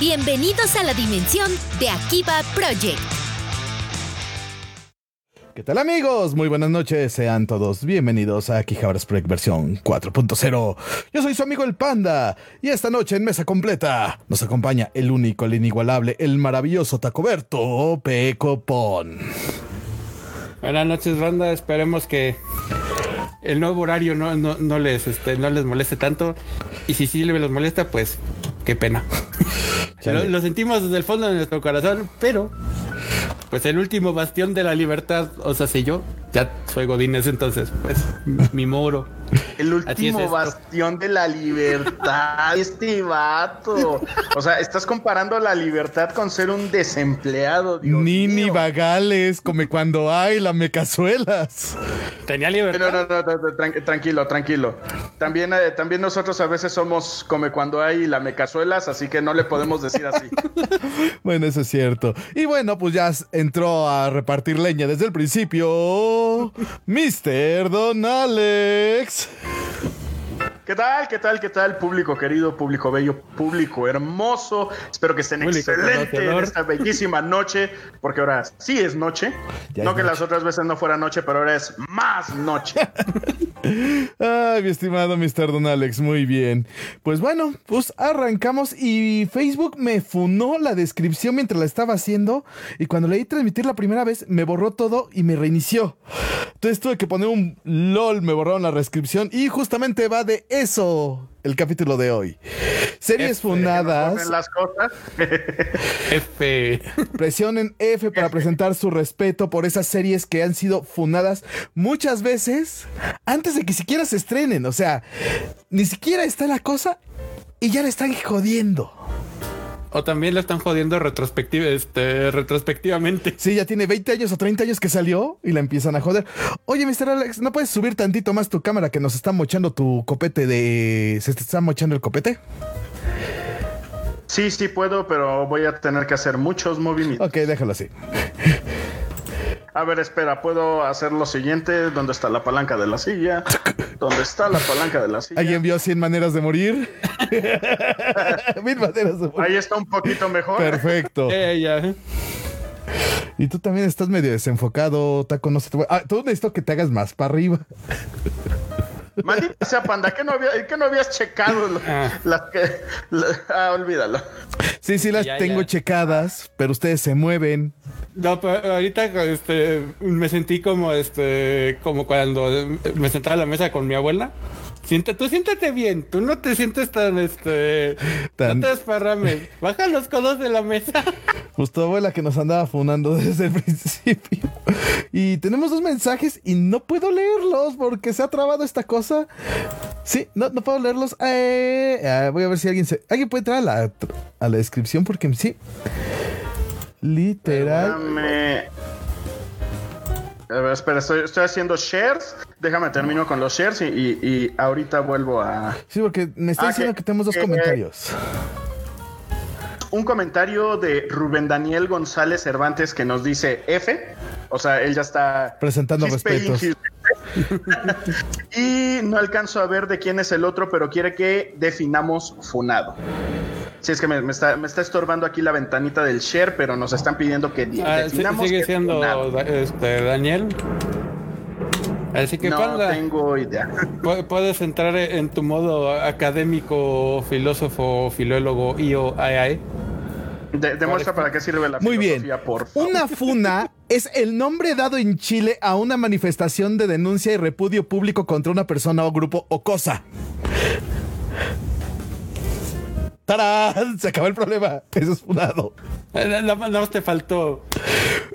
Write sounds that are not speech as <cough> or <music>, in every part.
Bienvenidos a la dimensión de Akiba Project. ¿Qué tal amigos? Muy buenas noches, sean todos bienvenidos a Akihabara Project versión 4.0. Yo soy su amigo el Panda y esta noche en mesa completa nos acompaña el único, el inigualable, el maravilloso Tacoberto Pecopón. Buenas noches, banda. Esperemos que el nuevo horario no, no, les, este, no les moleste tanto. Y si sí les molesta, pues qué pena. <laughs> lo, lo sentimos desde el fondo de nuestro corazón, pero pues el último bastión de la libertad, o sea, si yo ya soy Godínez, entonces, pues, mi moro. El último bastión de la libertad, <laughs> este vato. O sea, estás comparando la libertad con ser un desempleado. Nini Vagales, come cuando hay la mecazuelas. Tenía libertad. No, no, no, tranquilo, tranquilo. También, eh, también nosotros a veces somos come cuando hay la mecazuelas, así que no le podemos decir así. <laughs> bueno, eso es cierto. Y bueno, pues ya entró a repartir leña desde el principio. Mr. Don Alex. Peace. ¿Qué tal? ¿Qué tal? ¿Qué tal? Público querido, público bello, público hermoso. Espero que estén excelentes en esta bellísima noche, porque ahora sí es noche. no que las otras veces no fuera noche, pero ahora es más noche. <laughs> Ay, mi estimado Mr. Don Alex, muy bien. Pues bueno, pues arrancamos y Facebook me funó la descripción mientras la estaba haciendo y cuando leí transmitir la primera vez me borró todo y me reinició. Entonces tuve que poner un LOL, me borraron la descripción y justamente va de eso el capítulo de hoy. Series fundadas. las cosas. <laughs> F. Presionen F para presentar su respeto por esas series que han sido fundadas muchas veces antes de que siquiera se estrenen. O sea, ni siquiera está la cosa y ya le están jodiendo. O también lo están jodiendo retrospectiva, este, retrospectivamente. Sí, ya tiene 20 años o 30 años que salió y la empiezan a joder. Oye, Mr. Alex, ¿no puedes subir tantito más tu cámara que nos está mochando tu copete de... ¿Se te está mochando el copete? Sí, sí puedo, pero voy a tener que hacer muchos movimientos. Ok, déjalo así. A ver, espera, puedo hacer lo siguiente. ¿Dónde está la palanca de la silla? ¿Dónde está la palanca de la silla? ¿Alguien vio 100 maneras de morir? <laughs> Mil maneras de morir. Ahí está un poquito mejor. Perfecto. <laughs> Eh, y tú también estás medio desenfocado, Taco. No sé. Ah, tú necesito que te hagas más para arriba. Maldita sea, panda, que no, había, que no habías checado ah. las que. ah, olvídalo. Sí, sí, las tengo checadas, pero ustedes se mueven. No, pero ahorita este, me sentí como este, como cuando me sentaba a la mesa con mi abuela. Siente, tú siéntate bien, tú no te sientes tan, este, tan... no te desparrames, baja los codos de la mesa. <laughs> Pues tu abuela que nos andaba funando desde el <laughs> principio. Y tenemos dos mensajes y no puedo leerlos porque se ha trabado esta cosa. Sí, no, no puedo leerlos. Eh, eh, voy a ver si alguien se, alguien puede entrar a la, a la descripción porque sí. Literal. A ver, espera, estoy, haciendo shares. Déjame termino con los shares y, ahorita vuelvo a. Sí, porque me está ah, diciendo que, tenemos dos eh, comentarios. Un comentario de Rubén Daniel González Cervantes que nos dice F. O sea, él ya está presentando respetos. <laughs> y no alcanzo a ver de quién es el otro, pero quiere que definamos funado. Sí, es que me, está, estorbando aquí la ventanita del share, pero nos están pidiendo que ah, definamos. ¿Sigue siendo este, Daniel? Así que no tengo idea. <laughs> Puedes entrar en tu modo académico, filósofo, filólogo, IO, AI. demuestra para qué sirve la Muy bien. por Una <laughs> funa es el nombre dado en Chile a una manifestación de denuncia y repudio público contra una persona o grupo o cosa. ¡Tarán! <laughs> Se acabó el problema. Eso es funado. Eh, nada más te faltó.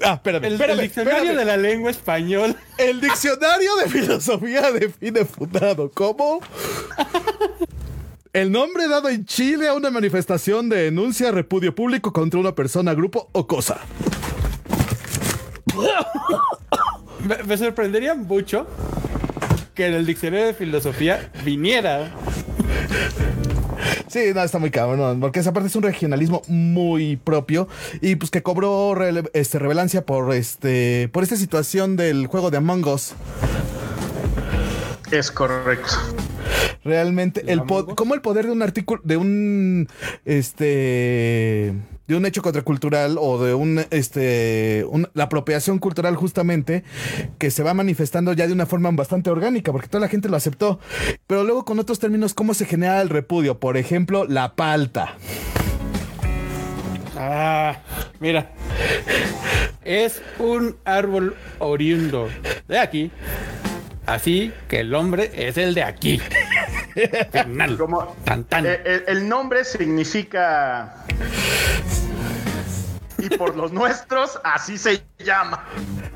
Ah, espérame. El, diccionario de la lengua español. El diccionario de filosofía define funado. ¿Cómo? El nombre dado en Chile a una manifestación de denuncia, repudio público contra una persona, grupo o cosa. me sorprendería mucho que en el diccionario de filosofía viniera Sí, no, está muy cabrón, porque esa parte es un regionalismo muy propio y pues que cobró este, relevancia por, este, por esta situación del juego de Among Us. Es correcto. Realmente, el ¿cómo el poder de un artículo, de un, este, de un hecho contracultural o de un, este, la apropiación cultural justamente, que se va manifestando ya de una forma bastante orgánica, porque toda la gente lo aceptó. Pero luego con otros términos, ¿cómo se genera el repudio? Por ejemplo, la palta. Ah, mira. Es un árbol oriundo de aquí. Así que el hombre es el de aquí. <laughs> Como, eh, el, nombre significa. Y por los nuestros, así se llama.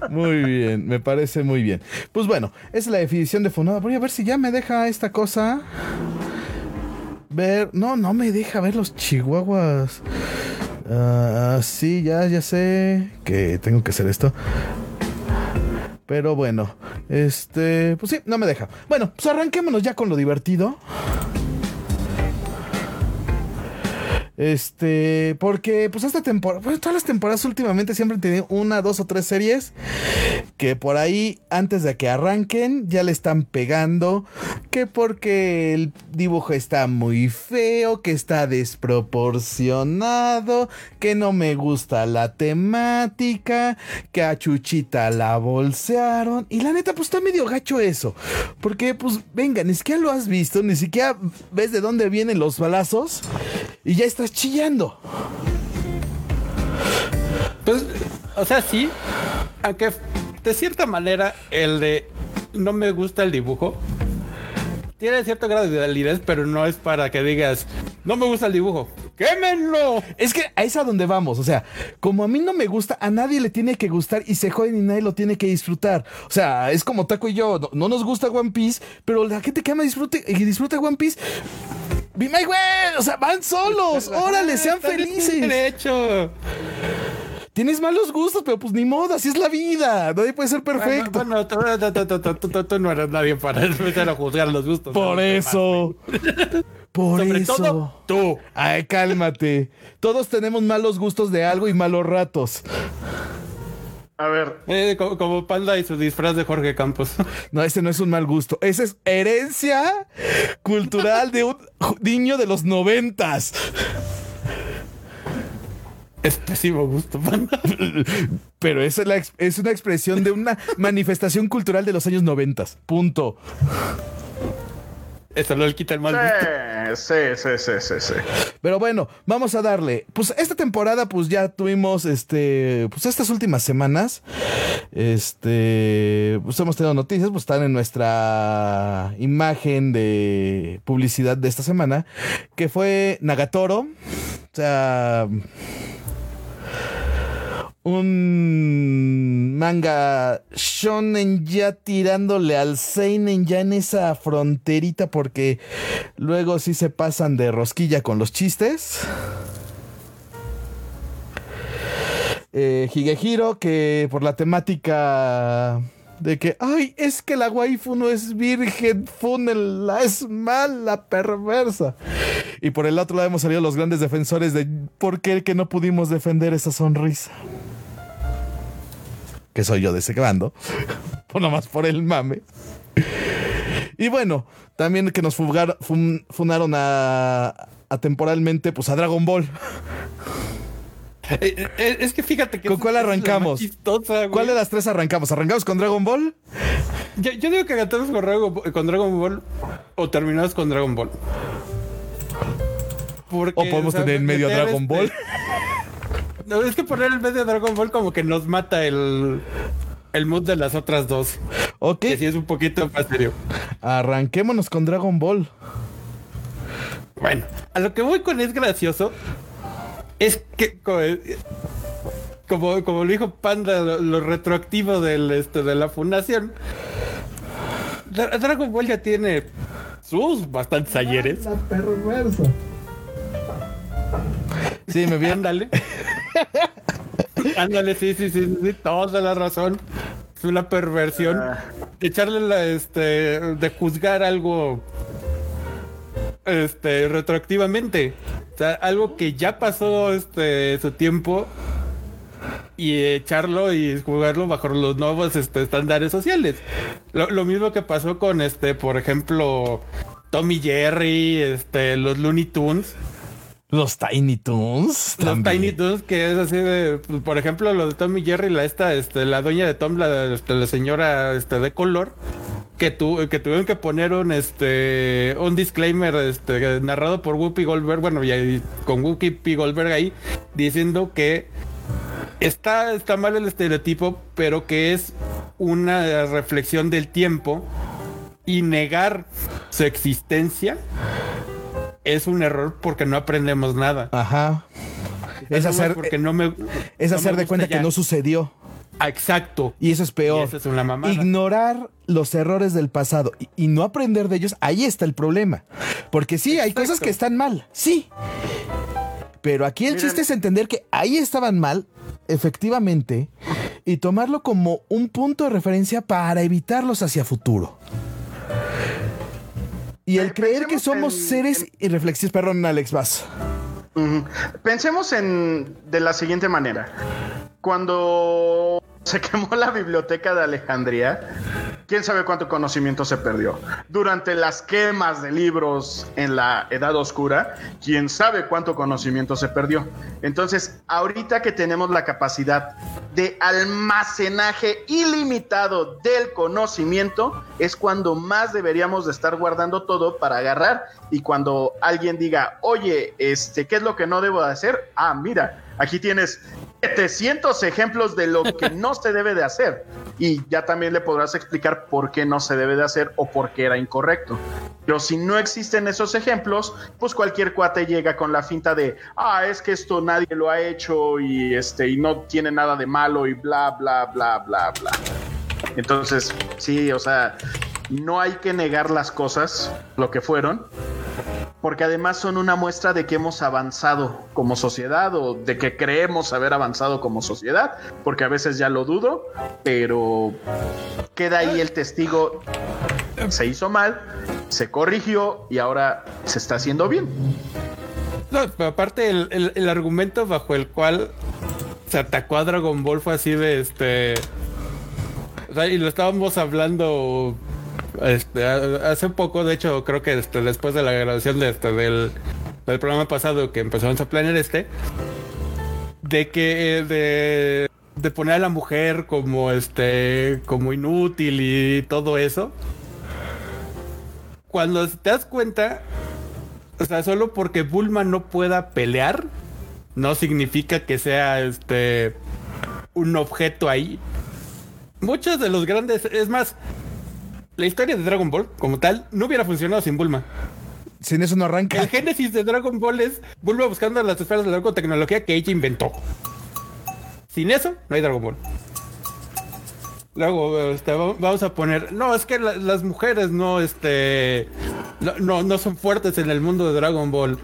Muy bien, me parece muy bien. Pues bueno, esa es la definición de funada. Voy a ver si ya me deja esta cosa. Ver. No, no me deja ver los chihuahuas. Ah, sí, ya, ya sé que tengo que hacer esto. Pero bueno, este, pues sí, no me deja. Bueno, pues arranquémonos ya con lo divertido. Este, porque pues esta temporada, pues todas las temporadas últimamente siempre tenido una, dos o tres series que por ahí antes de que arranquen ya le están pegando, que porque el dibujo está muy feo, que está desproporcionado, que no me gusta la temática, que a Chuchita la bolsearon. Y la neta pues está medio gacho eso, porque pues venga, ni siquiera lo has visto, ni siquiera ves de dónde vienen los balazos y ya estás chillando. Pues, o sea, sí, aunque de cierta manera el de no me gusta el dibujo tiene cierto grado de validez, pero no es para que digas no me gusta el dibujo. ¡Quémenlo! Es que a donde vamos. O sea, como a mí no me gusta, a nadie le tiene que gustar y se joden y nadie lo tiene que disfrutar. O sea, es como Taco y yo. No, nos gusta One Piece, pero la gente que ama disfrute y disfruta One Piece Be my güey, o sea, van solos. Órale, sean felices. De hecho. Tienes malos gustos, pero pues ni modo, así es la vida. Nadie puede ser perfecto. Bueno, tú no eres nadie para <laughs> empezar a juzgar los gustos. Por eso. Por eso. Todo, tú. Ay, cálmate. Todos tenemos malos gustos de algo y malos ratos. A ver. Eh, como, Panda y su disfraz de Jorge Campos. <laughs> No, ese no es un mal gusto. Esa es herencia cultural de un niño de los noventas. Es pésimo gusto, Panda. <laughs> Pero esa es, la, es una expresión de una manifestación cultural de los años noventas. Punto. Eso no le quita el mal sí, sí, sí, sí, sí, Pero bueno, vamos a darle. Pues esta temporada, pues ya tuvimos, este, pues estas últimas semanas, este, pues hemos tenido noticias, pues están en nuestra imagen de publicidad de esta semana, que fue Nagatoro. O sea un manga shonen ya tirándole al seinen ya en esa fronterita porque luego sí se pasan de rosquilla con los chistes. Eh, Higehiro que por la temática de que, ay, es que la waifu no es virgen, la es mala, perversa. Y por el otro lado hemos salido los grandes defensores de por qué que no pudimos defender esa sonrisa que soy yo de ese bando, <laughs> por nomás por el mame. Y bueno, también que nos funaron a, a, temporalmente pues a Dragon Ball. Eh, eh, es que fíjate que... ¿Con cuál arrancamos? ¿Cuál de las tres arrancamos? ¿Arrancamos con Dragon Ball? Yo, digo que arrancamos con, con Dragon Ball o terminamos con Dragon Ball. o podemos tener en medio Dragon este Ball. <laughs> No, es que poner el medio Dragon Ball como que nos mata el, el mood de las otras dos. Ok. Que sí es un poquito más serio. Arranquémonos con Dragon Ball. Bueno, a lo que voy con es gracioso es que como, como lo dijo Panda, lo, retroactivo del, este, de la fundación, Dragon Ball ya tiene sus bastantes ayeres. La perversa. Sí, me vi. Ándale. <laughs> <laughs> Ándale, sí, sí, sí, sí, toda la razón. Es una perversión. Ah. Echarle la, este, de juzgar algo, este, retroactivamente. O sea, algo que ya pasó, este, su tiempo y echarlo y jugarlo bajo los nuevos este, estándares sociales. Lo, lo, mismo que pasó con este, por ejemplo, Tommy Jerry, este, los Looney Tunes. Los Tiny Toons. Los Tiny Toons, que es así de, pues, por ejemplo, los de Tommy Jerry, la esta, este, la dueña de Tom, la, este, la señora este, de color, que, tu, que tuvieron que poner un este un disclaimer este, narrado por Whoopi Goldberg, bueno, y, con Whoopi Goldberg ahí, diciendo que está, está mal el estereotipo, pero que es una reflexión del tiempo y negar su existencia es un error porque no aprendemos nada. Ajá. Es hacer, porque no me, es hacer de cuenta que no sucedió. Exacto. Y eso es peor. es una Ignorar los errores del pasado y, no aprender de ellos, ahí está el problema. Porque sí, hay cosas que están mal, sí. Pero aquí el chiste es entender que ahí estaban mal, efectivamente, y tomarlo como un punto de referencia para evitarlos hacia futuro. Y el creer que somos seres irreflexivos, perdón, Alex, vas. Pensemos en de la siguiente manera. Cuando se quemó la biblioteca de Alejandría, quién sabe cuánto conocimiento se perdió. Durante las quemas de libros en la Edad Oscura, quién sabe cuánto conocimiento se perdió. Entonces, ahorita que tenemos la capacidad de almacenaje ilimitado del conocimiento, es cuando más deberíamos de estar guardando todo para agarrar y cuando alguien diga, oye, este, ¿qué es lo que no debo de hacer? Ah, mira, aquí tienes 700 ejemplos de lo que no se debe de hacer y ya también le podrás explicar por qué no se debe de hacer o por qué era incorrecto. Pero si no existen esos ejemplos, pues cualquier cuate llega con la finta de, ah, es que esto nadie lo ha hecho y este y no tiene nada de malo y bla bla bla bla bla. Entonces, sí, o sea, no hay que negar las cosas, lo que fueron, porque además son una muestra de que hemos avanzado como sociedad o de que creemos haber avanzado como sociedad, porque a veces ya lo dudo, pero queda ahí el testigo, se hizo mal, se corrigió y ahora se está haciendo bien. Aparte el, argumento bajo el cual se atacó a Dragon Ball fue así de este... y lo estábamos hablando este, hace poco, de hecho, creo que este, después de la grabación de este, del, programa pasado que empezamos a planear este, de que de, de poner a la mujer como este como inútil y todo eso. Cuando te das cuenta, o sea, solo porque Bulma no pueda pelear, no significa que sea este un objeto ahí. Muchos de los grandes, es más, la historia de Dragon Ball, como tal, no hubiera funcionado sin Bulma. Sin eso no arranca. El génesis de Dragon Ball es Bulma buscando las esferas de la tecnología que ella inventó. Sin eso, no hay Dragon Ball. Luego este, vamos a poner. No, es que las mujeres no, este. No, no, son fuertes en el mundo de Dragon Ball.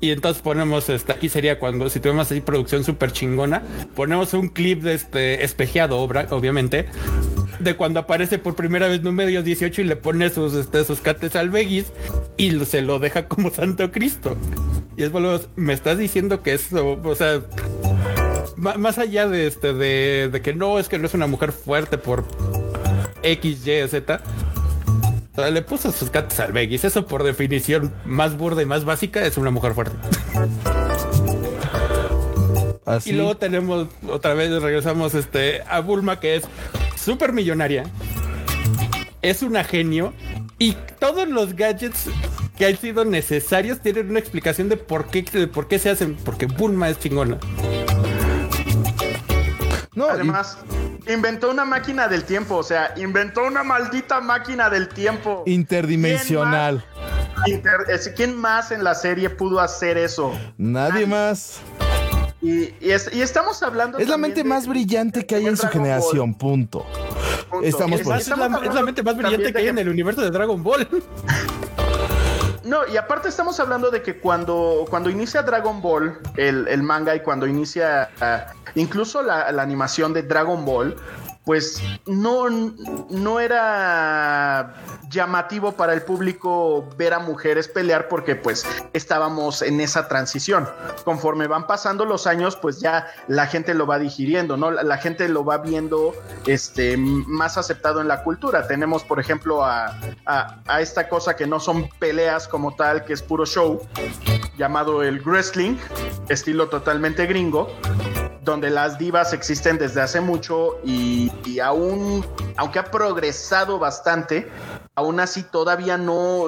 Y entonces ponemos, este, aquí sería cuando, si tuviéramos así producción súper chingona, ponemos un clip de este espejeado, obviamente, de cuando aparece por primera vez número 18 y le pone sus, este, sus cates al Vegis y se lo deja como <laughs> Santo Cristo. Y es bueno, me estás diciendo que eso, o sea, más allá de este, de, de que no, es que no es una mujer fuerte por X, Y, Z le puso sus gatos al Vegas. Eso por definición más burda y más básica es una mujer fuerte. Y luego tenemos otra vez regresamos este a Bulma que es súper millonaria. Es una genio y todos los gadgets que han sido necesarios tienen una explicación de por qué, de por qué se hacen, porque Bulma es chingona. No, además inventó una máquina del tiempo, o sea, inventó una maldita máquina del tiempo. Interdimensional. ¿Quién más, en la serie pudo hacer eso? Nadie, más. Y, estamos hablando. Es la mente más brillante que hay en su generación, punto. Estamos es, la, mente más brillante que hay en el universo de Dragon Ball. <laughs> No, y aparte estamos hablando de que cuando, cuando inicia Dragon Ball, el, manga, y cuando inicia ah, incluso la, animación de Dragon Ball, pues no, no era llamativo para el público ver a mujeres pelear porque pues estábamos en esa transición. Conforme van pasando los años, pues ya la gente lo va digiriendo, ¿no? La, gente lo va viendo este, más aceptado en la cultura. Tenemos, por ejemplo, a, a, esta cosa que no son peleas como tal, que es puro show, llamado el wrestling, estilo totalmente gringo donde las divas existen desde hace mucho y, aún, aunque ha progresado bastante, aún así todavía no,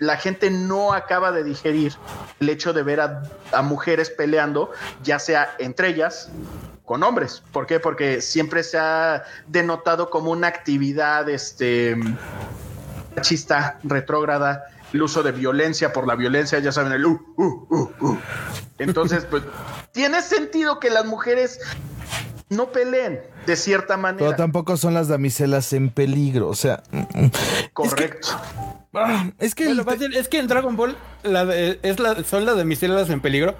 la gente no acaba de digerir el hecho de ver a, mujeres peleando, ya sea entre ellas con hombres. ¿Por qué? Porque siempre se ha denotado como una actividad este machista, retrógrada, el uso de violencia por la violencia, ya saben, el uh, uh, uh, uh. Entonces, pues, <laughs> tiene sentido que las mujeres no peleen de cierta manera. Pero tampoco son las damiselas en peligro, o sea. Correcto. Ah, es que, es que en Dragon Ball la es la, son las damiselas en peligro.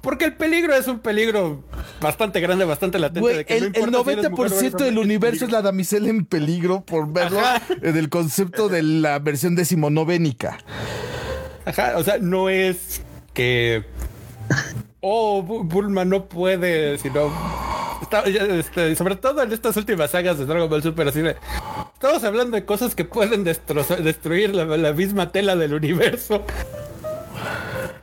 Porque el peligro es un peligro bastante grande, bastante latente. el, el 90% del universo es la damisela en peligro, por verlo en el concepto de la versión decimonovénica. Ajá, o sea, no es que. Oh, Bulma no puede, sino este, sobre todo en estas últimas sagas de Dragon Ball Super, así de, estamos hablando de cosas que pueden destruir la, misma tela del universo.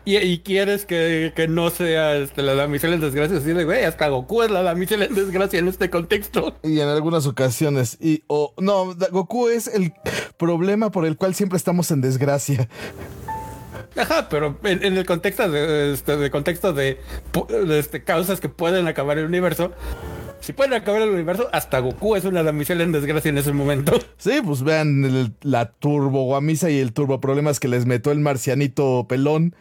Y, quieres que, no sea este, la damisela en desgracia, así de, güey, hasta Goku es la damisela en desgracia en este contexto. Y en algunas ocasiones, y, o, no, Goku es el problema por el cual siempre estamos en desgracia. Ajá, pero en, el contexto de, este, de contexto de, este, causas que pueden acabar el universo, si pueden acabar el universo, hasta Goku es una damisela en desgracia en ese momento. <laughs> Sí, pues vean la turbo guamisa y el turbo problemas que les metió el marcianito pelón.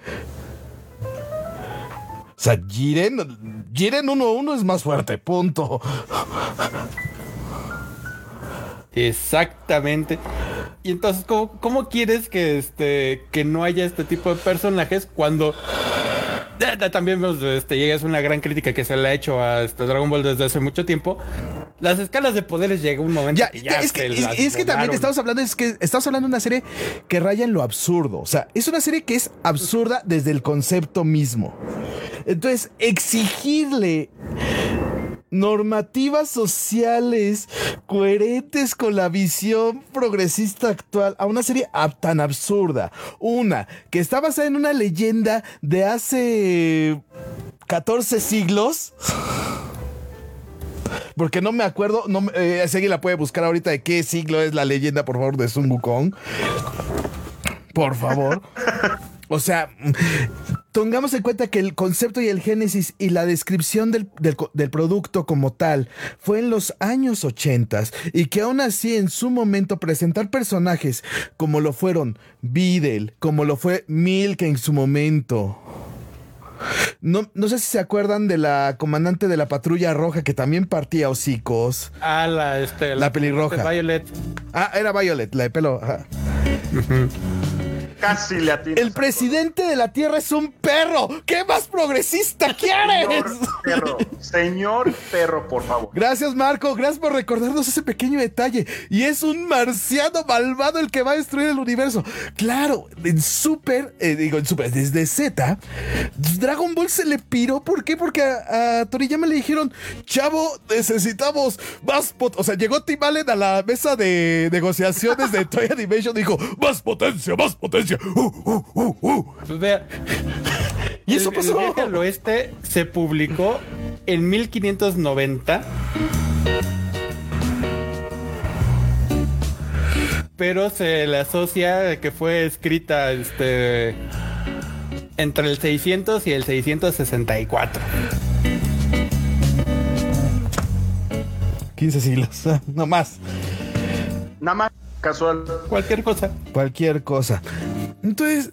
O sea, Jiren, Jiren 1-1 es más fuerte, punto. Exactamente. Y entonces, ¿cómo, quieres que este que no haya este tipo de personajes cuando también este, llega es una gran crítica que se le ha hecho a este Dragon Ball desde hace mucho tiempo. Las escalas de poderes llega un momento ya, ya es que, es, que también estamos hablando es que estamos hablando de una serie que raya en lo absurdo, o sea, es una serie que es absurda desde el concepto mismo. Entonces, exigirle normativas sociales coherentes con la visión progresista actual a una serie tan absurda. Una, que está basada en una leyenda de hace 14 siglos. Porque no me acuerdo, no, eh, alguien la puede buscar ahorita de qué siglo es la leyenda, por favor, de Sun Wukong. Por favor. O sea, Tengamos en cuenta que el concepto y el génesis y la descripción del, producto como tal fue en los años 80 y que aún así en su momento presentar personajes como lo fueron Videl, como lo fue Milk en su momento. No, no sé si se acuerdan de la comandante de la patrulla roja que también partía hocicos. Ah, la, este, la, pelirroja. Violet. Ah, era Violet, la de pelo. Casi le El presidente de la Tierra es un perro. ¿Qué más progresista quieres? Señor perro, señor perro, por favor. Gracias, Marco. Gracias por recordarnos ese pequeño detalle. Y es un marciano malvado el que va a destruir el universo. Claro, en Super, eh, digo en Super, desde Z, Dragon Ball se le piró. ¿Por qué? Porque a, Toriyama le dijeron, chavo, necesitamos más pot O sea, llegó Tim Allen a la mesa de negociaciones de Toy Animation y dijo, más potencia, más potencia Uh, uh, uh, pues vea. Y eso pasó. El viaje al oeste se publicó en 1590. Pero se le asocia que fue escrita este entre el 600 y el 664. 15 siglos, <laughs> no más. Nada más casual. Cualquier cosa. Cualquier cosa. Entonces,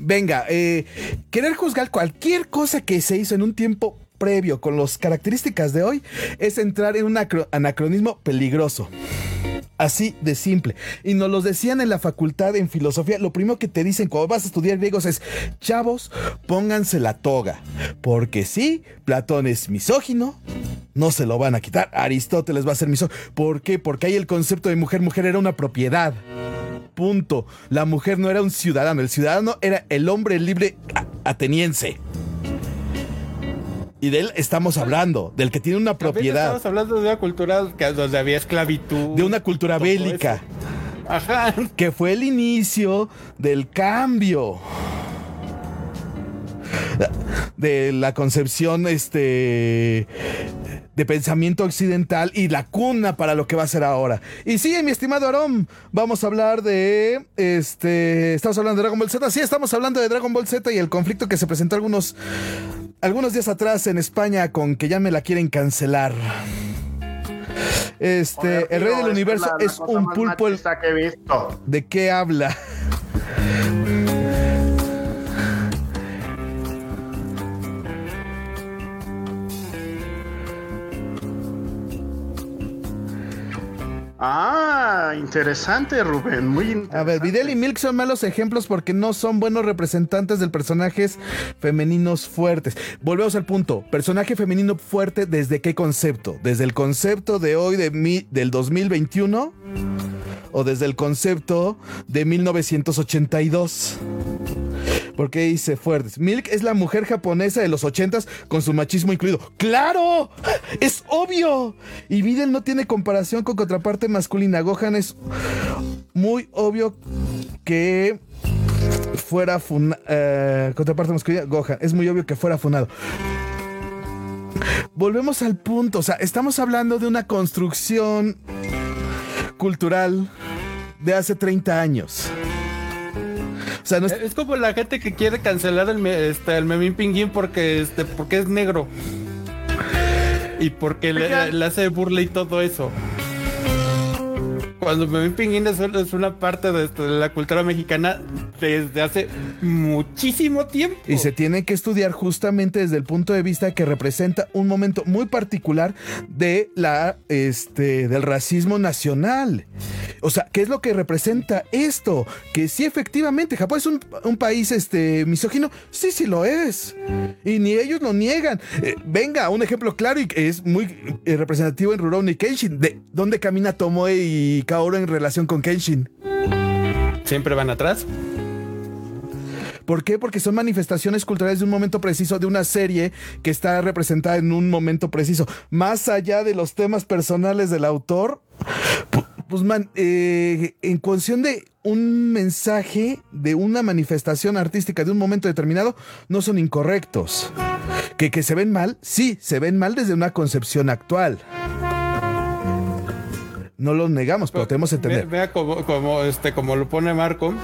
venga, eh, querer juzgar cualquier cosa que se hizo en un tiempo previo con las características de hoy es entrar en un anacronismo peligroso. Así de simple. Y nos lo decían en la facultad en filosofía. Lo primero que te dicen cuando vas a estudiar griegos es, chavos, pónganse la toga. Porque sí, Platón es misógino, No se lo van a quitar. Aristóteles va a ser misógino. ¿Por qué? Porque ahí el concepto de mujer, mujer era una propiedad. Punto. La mujer no era un ciudadano. El ciudadano era el hombre libre ateniense. Y de él estamos hablando, del que tiene una propiedad. Estamos hablando de una cultura donde había esclavitud. De una cultura bélica. Ajá. Que fue el inicio del cambio. De la concepción este de pensamiento occidental y la cuna para lo que va a ser ahora. Y sí, mi estimado Aarón, vamos a hablar de este, estamos hablando de Dragon Ball Z. Sí, estamos hablando de Dragon Ball Z y el conflicto que se presentó algunos algunos días atrás en España con que ya me la quieren cancelar. Este, el rey del universo es, un pulpo. ¿De qué habla? Ah, interesante, Rubén. Muy interesante. A ver, Videl y Milk son malos ejemplos porque no son buenos representantes de personajes femeninos fuertes. Volvemos al punto. Personaje femenino fuerte, ¿desde qué concepto? ¿Desde el concepto de hoy, de mi, del 2021? ¿O desde el concepto de 1982? Porque dice fuertes. Milk es la mujer japonesa de los ochentas con su machismo incluido. ¡Claro! ¡Es obvio! Y Videl no tiene comparación con contraparte masculina. Gohan es muy obvio que fuera funado. Eh, contraparte masculina, Gohan. Es muy obvio que fuera funado. Volvemos al punto. O sea, estamos hablando de una construcción cultural de hace 30 años es... como la gente que quiere cancelar el, este, el Memín Pinguín porque, este, porque es negro. Y porque le, le hace burla y todo eso cuando me Pinguín es, es una parte de, la cultura mexicana desde hace muchísimo tiempo. Y se tiene que estudiar justamente desde el punto de vista que representa un momento muy particular de la, este, del racismo nacional. O sea, ¿qué es lo que representa esto? Que sí, efectivamente, Japón es un, país este, misógino. Sí, sí lo es. Y ni ellos lo niegan. Eh, venga, un ejemplo claro y que es muy eh, representativo en Rurouni Kenshin, de dónde camina Tomoe y ahora en relación con Kenshin? ¿Siempre van atrás? ¿Por qué? Porque son manifestaciones culturales de un momento preciso, de una serie que está representada en un momento preciso. Más allá de los temas personales del autor, pues man, eh, en cuestión de un mensaje, de una manifestación artística de un momento determinado, no son incorrectos. Que, que se ven mal, sí, se ven mal desde una concepción actual. No lo negamos, pero, tenemos que entender. Vea como, este, como lo pone Marco.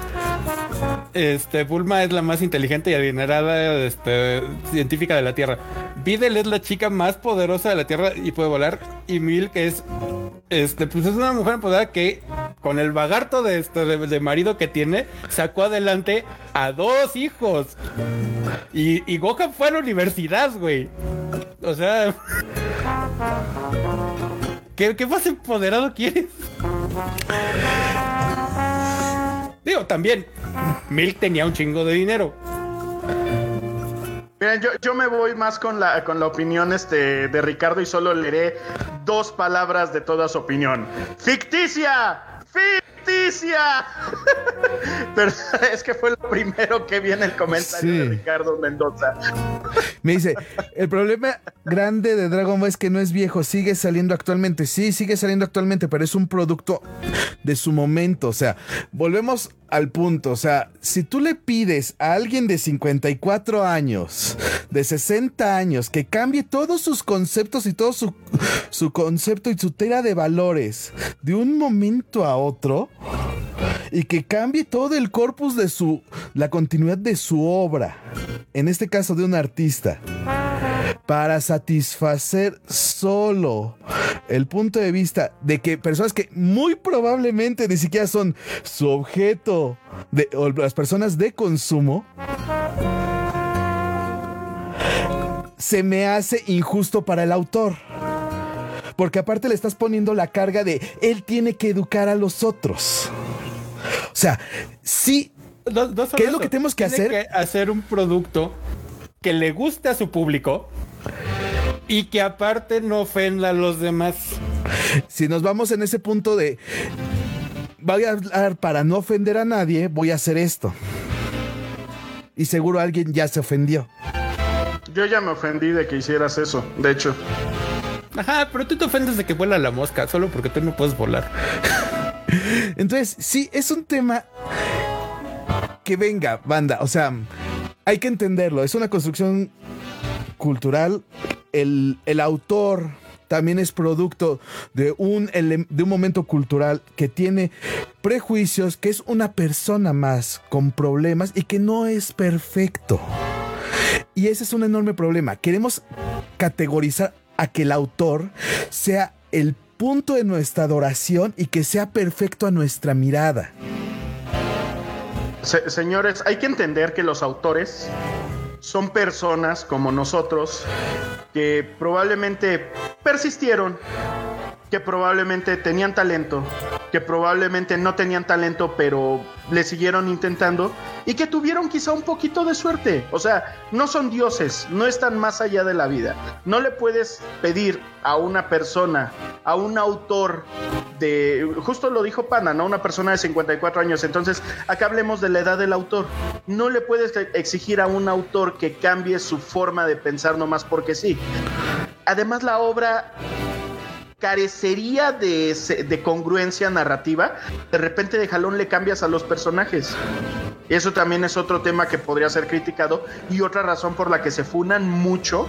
Este, Bulma es la más inteligente y adinerada este, científica de la Tierra. Videl es la chica más poderosa de la Tierra y puede volar. Y Milk es, este, pues es una mujer empoderada que con el bagarto de, este, de, marido que tiene, sacó adelante a dos hijos. Y, y Gohan fue a la universidad, güey. O sea... <laughs> ¿Qué, más empoderado quieres? Digo, también, Milk tenía un chingo de dinero. Miren, yo, me voy más con la, con la opinión este, de Ricardo y solo leeré dos palabras de toda su opinión. ¡Ficticia! ¡Ficticia! <laughs> Pero es que fue lo primero que vi en el comentario de Ricardo Mendoza. Me dice, el problema grande de Dragon Ball es que no es viejo, sigue saliendo actualmente. Sí, sigue saliendo actualmente, pero es un producto de su momento. O sea, volvemos al punto. O sea, si tú le pides a alguien de 54 años, de 60 años, que cambie todos sus conceptos y todo su, su concepto y su tela de valores de un momento a otro, y que cambie todo el corpus de su, la continuidad de su obra, en este caso de un artista, para satisfacer solo el punto de vista de que personas que muy probablemente ni siquiera son su objeto de o las personas de consumo se me hace injusto para el autor. Porque aparte le estás poniendo la carga de él tiene que educar a los otros. O sea, sí. ¿Qué es lo que tenemos que hacer? hacer un producto que le guste a su público y que aparte no ofenda a los demás. Si nos vamos en ese punto de voy a hablar para no ofender a nadie, voy a hacer esto. Y seguro alguien ya se ofendió. Yo ya me ofendí de que hicieras eso, de hecho. Ajá, pero tú te ofendes de que vuela la mosca, solo porque tú no puedes volar. <laughs> Entonces, sí, es un tema que venga, banda. O sea, hay que entenderlo. Es una construcción cultural. El, el autor también es producto de un, de un momento cultural que tiene prejuicios, que es una persona más con problemas y que no es perfecto. Y ese es un enorme problema. Queremos categorizar a que el autor sea el punto de nuestra adoración y que sea perfecto a nuestra mirada. señores, hay que entender que los autores son personas como nosotros que probablemente persistieron, que probablemente tenían talento, que probablemente no tenían talento, pero le siguieron intentando y que tuvieron quizá un poquito de suerte. O sea, no son dioses, no están más allá de la vida. No le puedes pedir a una persona, a un autor de, justo lo dijo Pana, ¿no? Una persona de 54 años. Entonces, acá hablemos de la edad del autor. No le puedes exigir a un autor que cambie su forma de pensar nomás porque sí. Además, la obra carecería de, de, congruencia narrativa, de repente de jalón le cambias a los personajes. Eso también es otro tema que podría ser criticado y otra razón por la que se funan mucho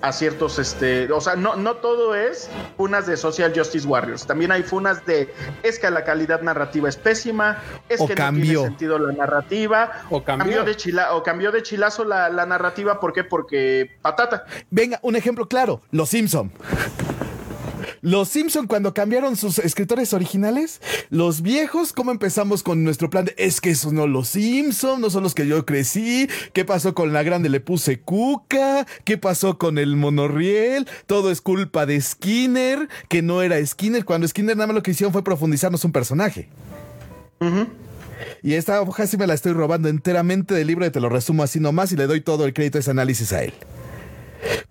a ciertos, este, o sea, no, no todo es funas de Social Justice Warriors, también hay funas de es que la calidad narrativa es pésima, es que no tiene sentido la narrativa, o cambió, de chila, o cambió de chilazo la, la narrativa, ¿por qué? Porque patata. Venga, un ejemplo claro, Los Simpson. Los Simpson cuando cambiaron sus escritores originales, los viejos, ¿cómo empezamos con nuestro plan de es que esos no los Simpson, no son los que yo crecí? ¿Qué pasó con la grande? Le puse cuca. ¿Qué pasó con el monorriel? Todo es culpa de Skinner, que no era Skinner, cuando Skinner nada más lo que hicieron fue profundizarnos un personaje. Y esta hoja sí me la estoy robando enteramente del libro y te lo resumo así nomás y le doy todo el crédito de ese análisis a él.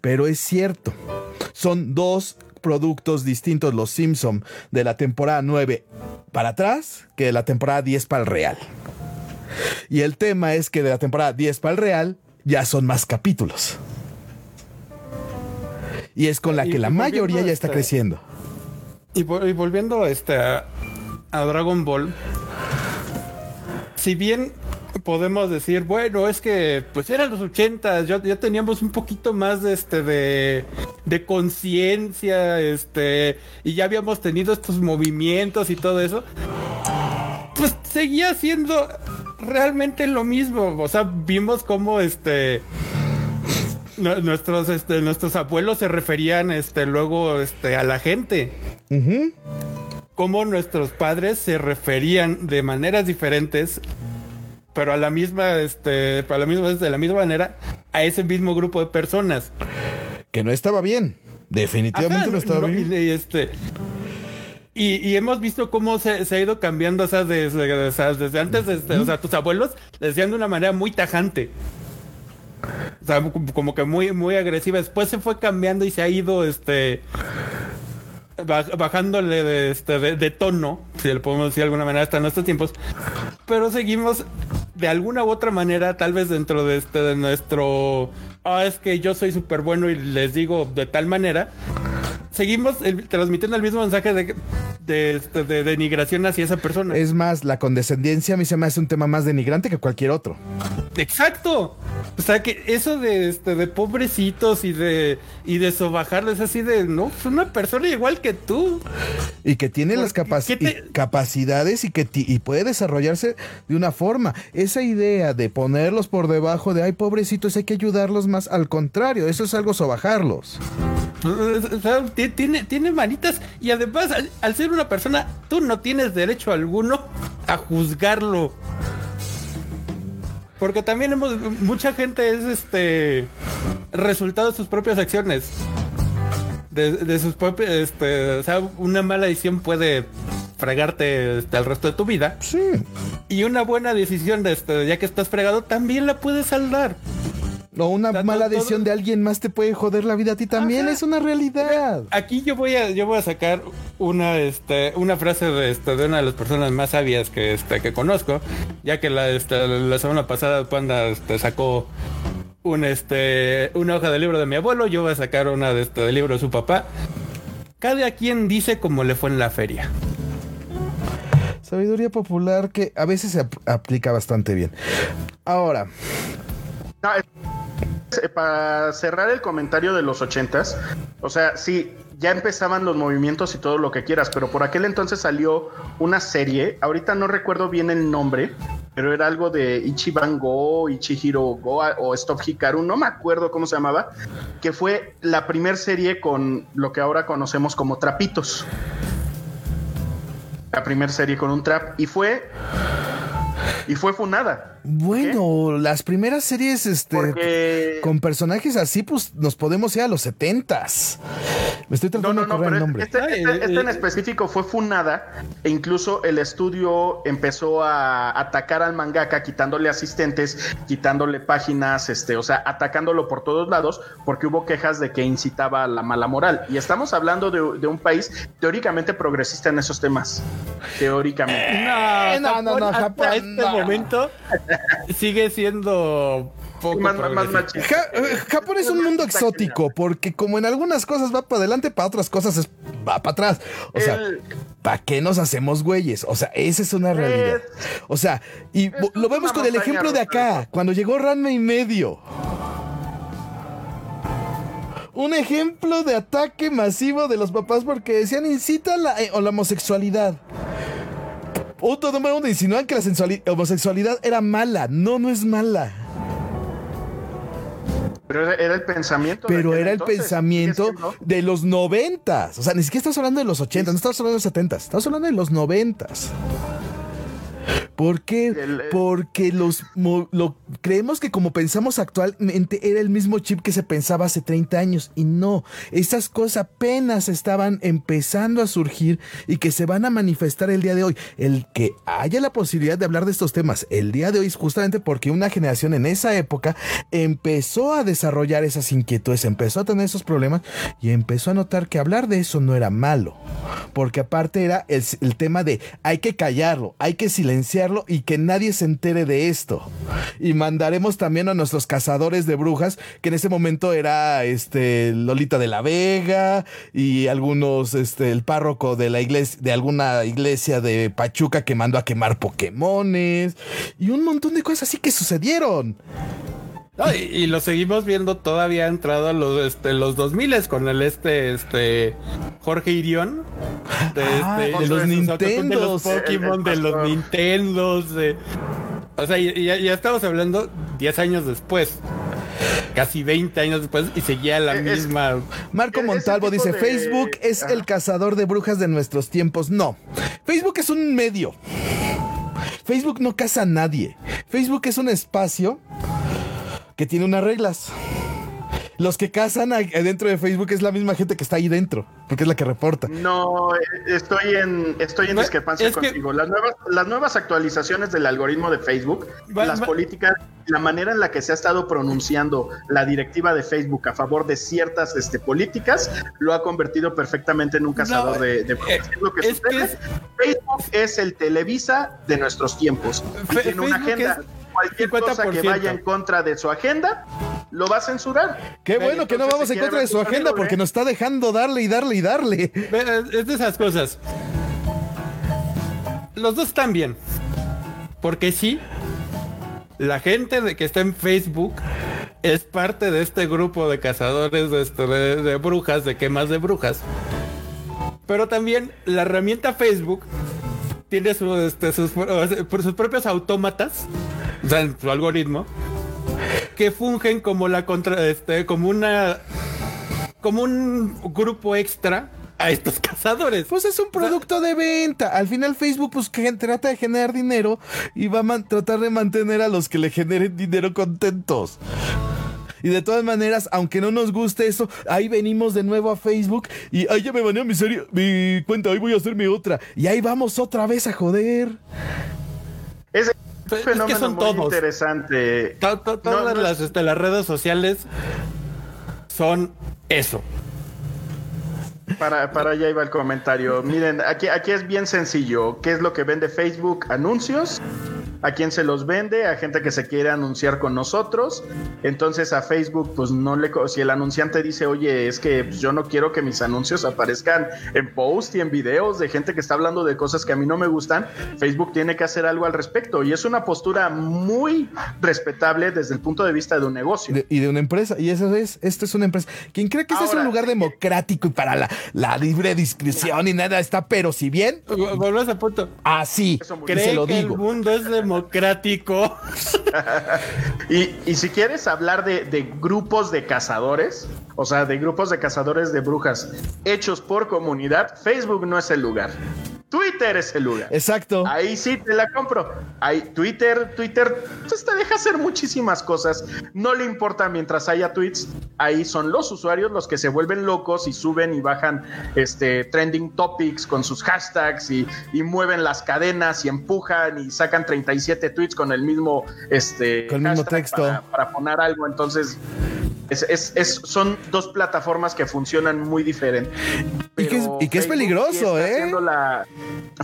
Pero es cierto, son dos productos distintos los Simpson de la temporada 9 para atrás que de la temporada 10 para el Real. Y el tema es que de la temporada 10 para el Real ya son más capítulos. Y es con la que la mayoría ya está este, creciendo. Y, volviendo este, a Dragon Ball, si bien podemos decir, bueno, es que pues eran los ochentas, ya, ya teníamos un poquito más de este de, de conciencia, este, y ya habíamos tenido estos movimientos y todo eso. Pues seguía siendo realmente lo mismo. O sea, vimos cómo este nuestros este, nuestros abuelos se referían este luego este a la gente. Cómo nuestros padres se referían de maneras diferentes pero a la misma, este, para la misma, de la misma manera, a ese mismo grupo de personas. Que no estaba bien. Definitivamente no estaba bien. Y, este, y, hemos visto cómo se, ha ido cambiando, o sea, desde, desde antes, este, o sea, tus abuelos decían de una manera muy tajante. O sea, como que muy, muy agresiva. Después se fue cambiando y se ha ido, este, bajándole de, este, de, tono, si le podemos decir de alguna manera, hasta nuestros tiempos. Pero seguimos de alguna u otra manera, tal vez dentro de este de nuestro ah, es que yo soy súper bueno y les digo de tal manera. Seguimos transmitiendo el mismo mensaje de, de, este, de, denigración hacia esa persona. Es más, la condescendencia a mí se me hace un tema más denigrante que cualquier otro. Exacto. O sea que eso de este de pobrecitos y de y de sobajarles así de no, es una persona igual que tú. Y que tiene las capacidades y que y puede desarrollarse de una forma. Esa idea de ponerlos por debajo de ay pobrecitos, hay que ayudarlos más, al contrario, eso es algo sobajarlos. O sea, tiene, tiene manitas y además al ser una persona, tú no tienes derecho alguno a juzgarlo. Porque también hemos, mucha gente es este resultado de sus propias acciones. De, sus propias, este, o sea, una mala decisión puede fregarte este, el resto de tu vida. Sí. Y una buena decisión de este, ya que estás fregado, también la puedes saldar. O una mala decisión de alguien más te puede joder la vida a ti también, es una realidad. Aquí yo voy a, yo voy a sacar una, este, una frase de, este, de una de las personas más sabias que, este, que conozco, ya que la, este, la semana pasada Panda este, sacó un, este, una hoja de libro de mi abuelo, yo voy a sacar una de este, del libro de su papá. Cada quien dice cómo le fue en la feria. Sabiduría popular que a veces se aplica bastante bien. Ahora. Para cerrar el comentario de los ochentas, o sea, sí, ya empezaban los movimientos y todo lo que quieras, pero por aquel entonces salió una serie, ahorita no recuerdo bien el nombre, pero era algo de Ichiban Go, Ichihiro Go o Stop Hikaru, no me acuerdo cómo se llamaba, que fue la primer serie con lo que ahora conocemos como trapitos. La primera serie con un trap y fue y fue funada. Bueno, las primeras series este, con personajes así, pues nos podemos ir a los setentas. Me estoy tratando de el nombre. Este, este, este, en específico fue funada e incluso el estudio empezó a atacar al mangaka quitándole asistentes, quitándole páginas, este, o sea, atacándolo por todos lados porque hubo quejas de que incitaba a la mala moral. Y estamos hablando de, un país teóricamente progresista en esos temas. Teóricamente. no, no, no, hasta este momento sigue siendo Japón es un mundo exótico porque como en algunas cosas va para adelante, para otras cosas va para atrás. O sea, ¿para qué nos hacemos güeyes? O sea, esa es una realidad. O sea, y lo vemos con el ejemplo de acá, cuando llegó Ranma y medio. Un ejemplo de ataque masivo de los papás porque decían incita la, eh, o la homosexualidad. Otro número uno insinúan que la homosexualidad era mala. No, no es mala. Pero era, el pensamiento. Pero era el pensamiento de los noventas. O sea, ni siquiera estamos hablando de los ochentas, no estamos hablando de los setentas, estamos hablando de los noventas. ¿Por qué? Eh, Porque los lo, creemos que como pensamos actualmente era el mismo chip que se pensaba hace 30 años y no, esas cosas apenas estaban empezando a surgir y que se van a manifestar el día de hoy. El que haya la posibilidad de hablar de estos temas el día de hoy es justamente porque una generación en esa época empezó a desarrollar esas inquietudes, empezó a tener esos problemas y empezó a notar que hablar de eso no era malo, porque aparte era el, el tema de hay que callarlo, hay que silenciar y que nadie se entere de esto. Y mandaremos también a nuestros cazadores de brujas, que en ese momento era este Lolita de la Vega y algunos, este, el párroco de la iglesia, de alguna iglesia de Pachuca que mandó a quemar Pokémones y un montón de cosas así que sucedieron y, lo seguimos viendo todavía entrado a los, este, los 2000 con el este, este Jorge Irión. De, ah, este, los Nintendo. De los Pokémon, de los Nintendos. o sea, ya, ya, estamos hablando 10 años después. Casi 20 años después y seguía la misma. Marco Montalvo dice: Facebook es el cazador de brujas de nuestros tiempos. No. Facebook es un medio. Facebook no caza a nadie. Facebook es un espacio que tiene unas reglas. Los que cazan dentro de Facebook es la misma gente que está ahí dentro, porque es la que reporta. No, eh, estoy en, estoy en discrepancia contigo. Las nuevas, las nuevas actualizaciones del algoritmo de Facebook, las políticas, la manera en la que se ha estado pronunciando la directiva de Facebook a favor de ciertas este, políticas, lo ha convertido perfectamente en un cazador de, de eh, lo que Facebook es el Televisa de nuestros tiempos. tiene una agenda cualquier cosa que vaya en contra de su agenda, lo va a censurar. Qué bueno que no vamos en contra de su agenda porque nos está dejando darle y darle y darle. Es de esas cosas. Los dos están bien. Porque sí, la gente de que está en Facebook es parte de este grupo de cazadores de, este, de brujas, de quemas de brujas. Pero también la herramienta Facebook tiene este, sus, sus, propios autómatas, o sea, su algoritmo, que fungen como la contra, este, como una, como un grupo extra a estos cazadores. Pues es un producto de venta. Al final Facebook pues que trata de generar dinero y va a tratar de mantener a los que le generen dinero contentos. Y de todas maneras, aunque no nos guste eso, ahí venimos de nuevo a Facebook y ahí ya me baneó mi serie, mi cuenta, ahí voy a hacer mi otra. Y ahí vamos otra vez a joder. Es es que son todos. interesante. todas las, este, las redes sociales son eso. Para, para allá iba el comentario. Miren, aquí, aquí es bien sencillo. ¿Qué es lo que vende Facebook? Anuncios a quién se los vende, a gente que se quiere anunciar con nosotros. Entonces a Facebook, pues no le, si el anunciante dice, oye, es que pues, yo no quiero que mis anuncios aparezcan en post y en videos de gente que está hablando de cosas que a mí no me gustan, Facebook tiene que hacer algo al respecto. Y es una postura muy respetable desde el punto de vista de un negocio. y de una empresa. Y eso es, esto es una empresa. Quien cree que este es un lugar <laughs> democrático y para la, la libre discreción y nada está, pero si bien... Volvemos a punto. Así, se lo digo. el mundo es democrático democrático. <laughs> y, si quieres hablar de, de grupos de cazadores, o sea, de grupos de cazadores de brujas hechos por comunidad, Facebook no es el lugar. Twitter es el lugar. Exacto. Ahí sí te la compro. Ahí Twitter, Twitter pues te deja hacer muchísimas cosas. No le importa mientras haya tweets. Ahí son los usuarios los que se vuelven locos y suben y bajan este trending topics con sus hashtags y, mueven las cadenas y empujan y sacan 37 tweets con el mismo este con el mismo texto para, para poner algo. Entonces es, son dos plataformas que funcionan muy diferente. Y que es, peligroso, ¿eh?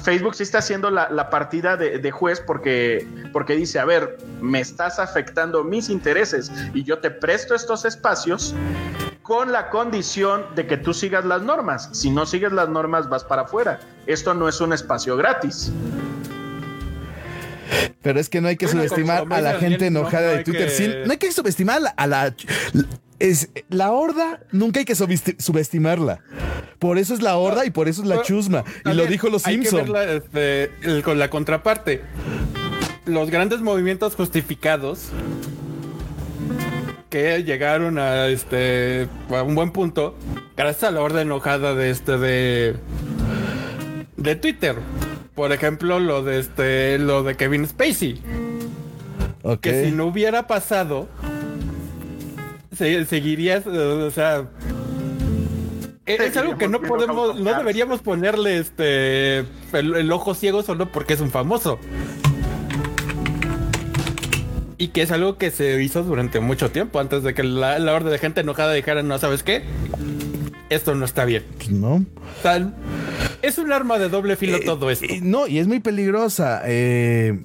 Facebook sí está haciendo la, partida de, juez porque, porque dice, a ver, me estás afectando mis intereses y yo te presto estos espacios con la condición de que tú sigas las normas. Si no sigues las normas, vas para afuera. Esto no es un espacio gratis. Pero es que no hay que subestimar a la gente enojada de Twitter. no hay que subestimar a la, es la horda, nunca hay que subestimarla. Por eso es la horda y por eso es la chusma. Y lo dijo los Simpson. Este, con la contraparte. Los grandes movimientos justificados que llegaron a este a un buen punto gracias a la horda enojada de este de de Twitter. Por ejemplo, lo de este, lo de Kevin Spacey. Que si no hubiera pasado, seguirías, o sea, e, es algo que no podemos, no deberíamos ponerle este el, ojo ciego solo porque es un famoso. Y que es algo que se hizo durante mucho tiempo, antes de que la, la orden de gente enojada dijera, no, ¿sabes qué? Esto no está bien. No. Tal es un arma de doble filo eh, todo esto. Eh, no, y es muy peligrosa. Eh,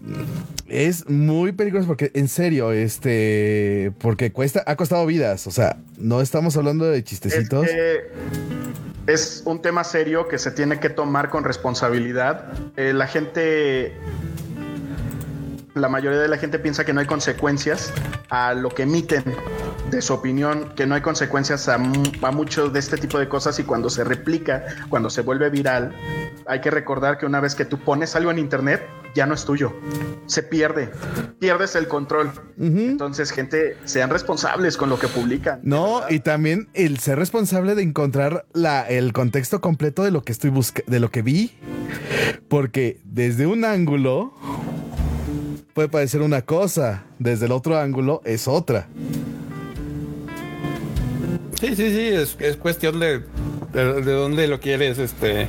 es muy peligrosa porque, en serio, este. Porque cuesta, ha costado vidas. O sea, no estamos hablando de chistecitos. Es, un tema serio que se tiene que tomar con responsabilidad. la gente la mayoría de la gente piensa que no hay consecuencias a lo que emiten de su opinión, que no hay consecuencias a, muchos de este tipo de cosas y cuando se replica, cuando se vuelve viral, hay que recordar que una vez que tú pones algo en internet, ya no es tuyo, se pierde, pierdes el control. Entonces, gente, sean responsables con lo que publican. No, y también el ser responsable de encontrar la, el contexto completo de lo que estoy buscando, de lo que vi, porque desde un ángulo puede parecer una cosa, desde el otro ángulo es otra. Sí, sí, sí, es, cuestión de, de, dónde lo quieres, este,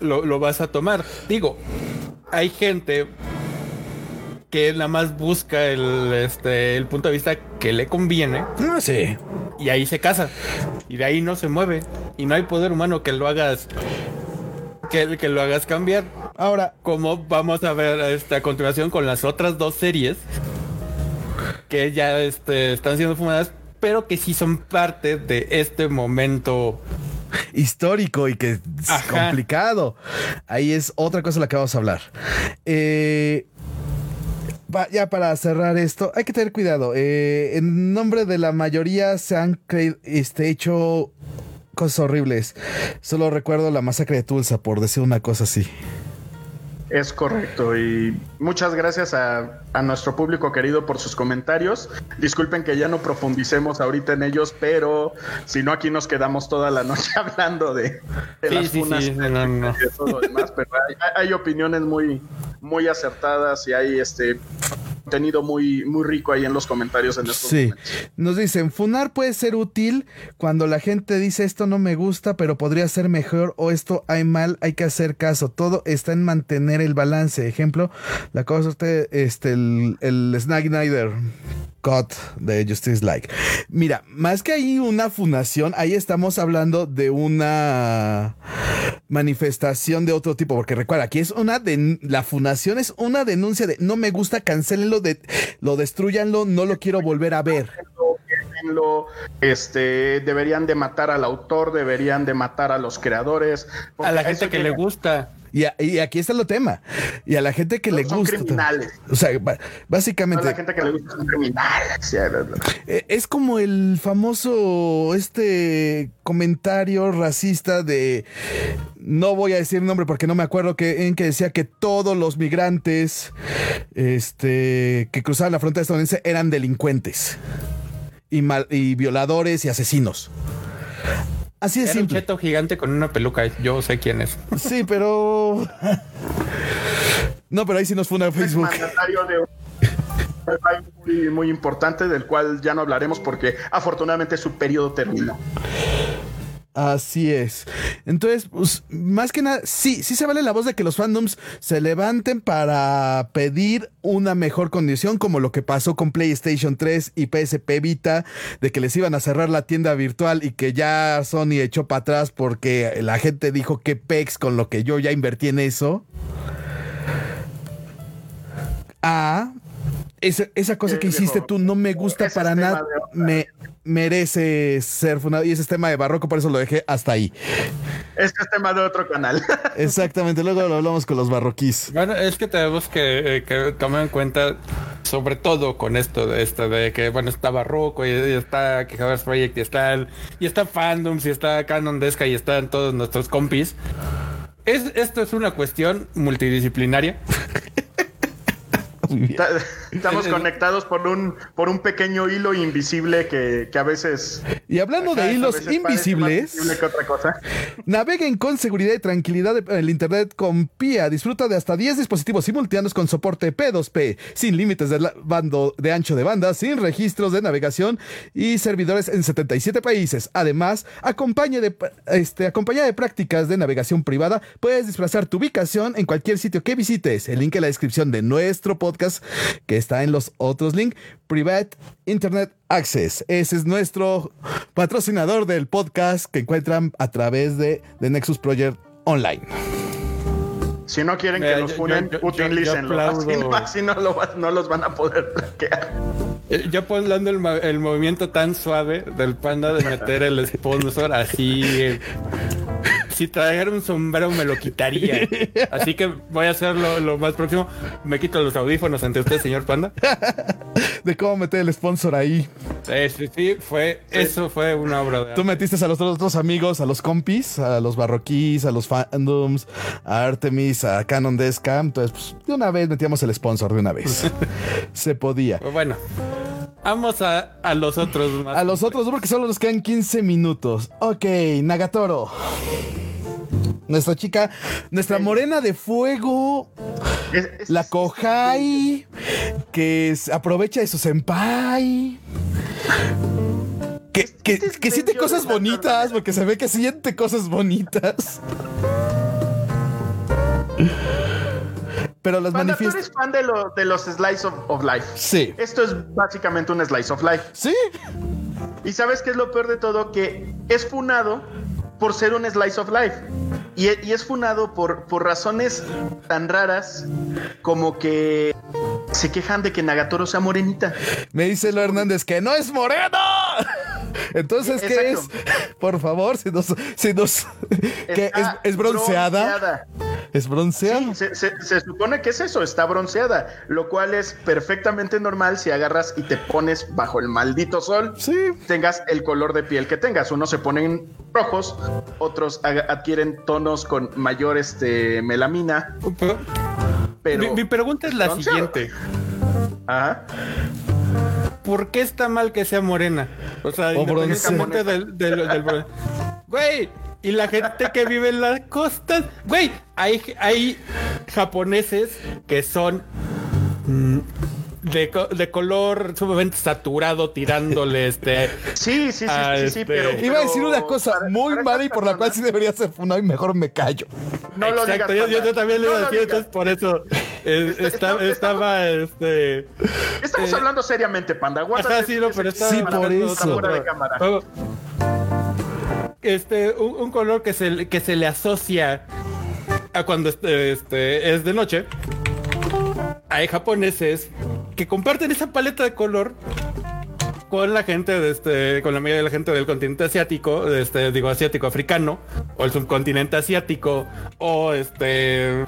lo, vas a tomar. Digo, hay gente que nada más busca el, este, el punto de vista que le conviene. Ah, sí. Y ahí se casa. Y de ahí no se mueve. Y no hay poder humano que lo hagas que, que lo hagas cambiar. Ahora, como vamos a ver esta a continuación con las otras dos series que ya este, están siendo fumadas, pero que sí son parte de este momento histórico y que es complicado. Ahí es otra cosa de la que vamos a hablar. Eh, ya para cerrar esto, hay que tener cuidado. Eh, en nombre de la mayoría se han este, hecho cosas horribles. Solo recuerdo la masacre de Tulsa, por decir una cosa así. Es correcto y muchas gracias a, nuestro público querido por sus comentarios. Disculpen que ya no profundicemos ahorita en ellos, pero si no aquí nos quedamos toda la noche <laughs> hablando de, las funas y todo lo demás. Pero hay, opiniones muy, muy acertadas y hay este contenido muy, muy rico ahí en los comentarios en estos Sí. Nos dicen, funar puede ser útil cuando la gente dice esto no me gusta, pero podría ser mejor o esto hay mal, hay que hacer caso. Todo está en mantener el balance. Ejemplo, la cosa usted, este, el, el Snyder cut de Justice Like. Mira, más que ahí una funación, ahí estamos hablando de una manifestación de otro tipo, porque recuerda, aquí es una de la funación es una denuncia de no me gusta, cancelenlo, de, lo destruyanlo, no lo quiero volver a ver. Lo, este, deberían de matar al autor, deberían de matar a los creadores. A la gente que le gusta. Y, aquí está el tema. Y a la gente que le son gusta. criminales. O sea, básicamente. A la gente que le gusta son criminales. Eh, es como el famoso este comentario racista de. No voy a decir el nombre porque no me acuerdo que, en que decía que todos los migrantes este, que cruzaban la frontera estadounidense eran delincuentes y, mal, y violadores y asesinos. Así es Era un cheto gigante con una peluca. Yo sé quién es. Sí, pero. <laughs> No, pero ahí sí nos fue una Facebook. muy, muy importante del cual ya no hablaremos porque afortunadamente su periodo terminó. Así es. Entonces, pues, más que nada, sí, sí se vale la voz de que los fandoms se levanten para pedir una mejor condición, como lo que pasó con PlayStation 3 y PSP Vita, de que les iban a cerrar la tienda virtual y que ya Sony echó para atrás porque la gente dijo que pex con lo que yo ya invertí en eso. Ah, esa, cosa que hiciste tú no me gusta para nada. Me merece ser fundado. Y ese es tema de barroco, por eso lo dejé hasta ahí. Este es tema de otro canal. <laughs> Exactamente, luego lo hablamos con los barroquís. Bueno, es que tenemos que, eh, que tomar en cuenta, sobre todo con esto de esto de que, bueno, está barroco y, está Quejadores Project y está, y está Fandoms y está Canon Desca y están todos nuestros compis. Es, esto es una cuestión multidisciplinaria. <laughs> <laughs> Estamos conectados por un, por un pequeño hilo invisible que, a veces. Y hablando de hilos invisibles, <laughs> naveguen con seguridad y tranquilidad en el Internet con PIA. Disfruta de hasta 10 dispositivos simultáneos con soporte P2P, sin límites de, bando, de ancho de banda, sin registros de navegación y servidores en 77 países. Además, acompaña de, este, acompañada de prácticas de navegación privada, puedes desplazar tu ubicación en cualquier sitio que visites. El link en la descripción de nuestro podcast que está en los otros links. Private Internet Access. Ese es nuestro patrocinador del podcast que encuentran a través de, de Nexus Project Online. Si no quieren que los funen, utilícenlo. Así, no, no, los van a poder bloquear. Eh, yo hablando el, el, movimiento tan suave del panda de meter el sponsor así. Eh, si trajera un sombrero me lo quitaría. <laughs> Así que voy a hacerlo lo más próximo. Me quito los audífonos ante usted, señor Panda. <laughs> de cómo meter el sponsor ahí. Sí, sí, sí, fue, eso fue una obra de Tú metiste a los otros amigos, a los compis, a los barroquís, a los fandoms, a Artemis, a Canon Descam. Entonces, pues, de una vez metíamos el sponsor, de una vez. <laughs> Se podía. Pues bueno. Vamos a, a los otros. A los otros, porque solo nos quedan 15 minutos. Ok, Nagatoro. Nuestra chica, nuestra morena de fuego, la Kohai, que aprovecha de su senpai. Que, que, que siente cosas bonitas, porque se ve que siente cosas bonitas. Pero las manifiesta. Tú eres fan de, de los Slice of, Life. Sí. Esto es básicamente un Slice of Life. Sí. Y sabes qué es lo peor de todo? Que es funado por ser un Slice of Life. Y, es funado por, por razones tan raras como que se quejan de que Nagatoro sea morenita. Me dice lo Hernández que no es moreno. <laughs> Entonces, ¿qué es? <laughs> Por favor, si nos. Si nos <laughs> ¿qué, es, bronceada? ¿Es bronceada? se, supone que es eso, está bronceada. Lo cual es perfectamente normal si agarras y te pones bajo el maldito sol. Sí. Tengas el color de piel que tengas. Unos se ponen rojos, otros adquieren tonos con mayor este, melamina. Pero, mi, pregunta es la siguiente. Ajá. ¿Por qué está mal que sea morena? O sea, independientemente del, del, Güey, y la gente que vive en las costas, güey, hay, hay japoneses que son mm, de, de, color sumamente saturado tirándole este. Sí, sí, sí, sí, sí, pero, Iba a decir una cosa muy mala y por la cual sí debería ser funado y mejor me callo. No lo Exacto, digas, yo, yo, también le iba a decir, entonces por eso eh, está, estaba, este. Estamos eh, hablando seriamente, Panda. Ajá, sí, no, pero está sí, por eso. Fuera de cámara. Este, un, un, color que se, que se le asocia a cuando este, este es de noche hay japoneses que comparten esa paleta de color con la gente de este, con la mayoría de la gente del continente asiático, este, digo asiático africano, o el subcontinente asiático, o este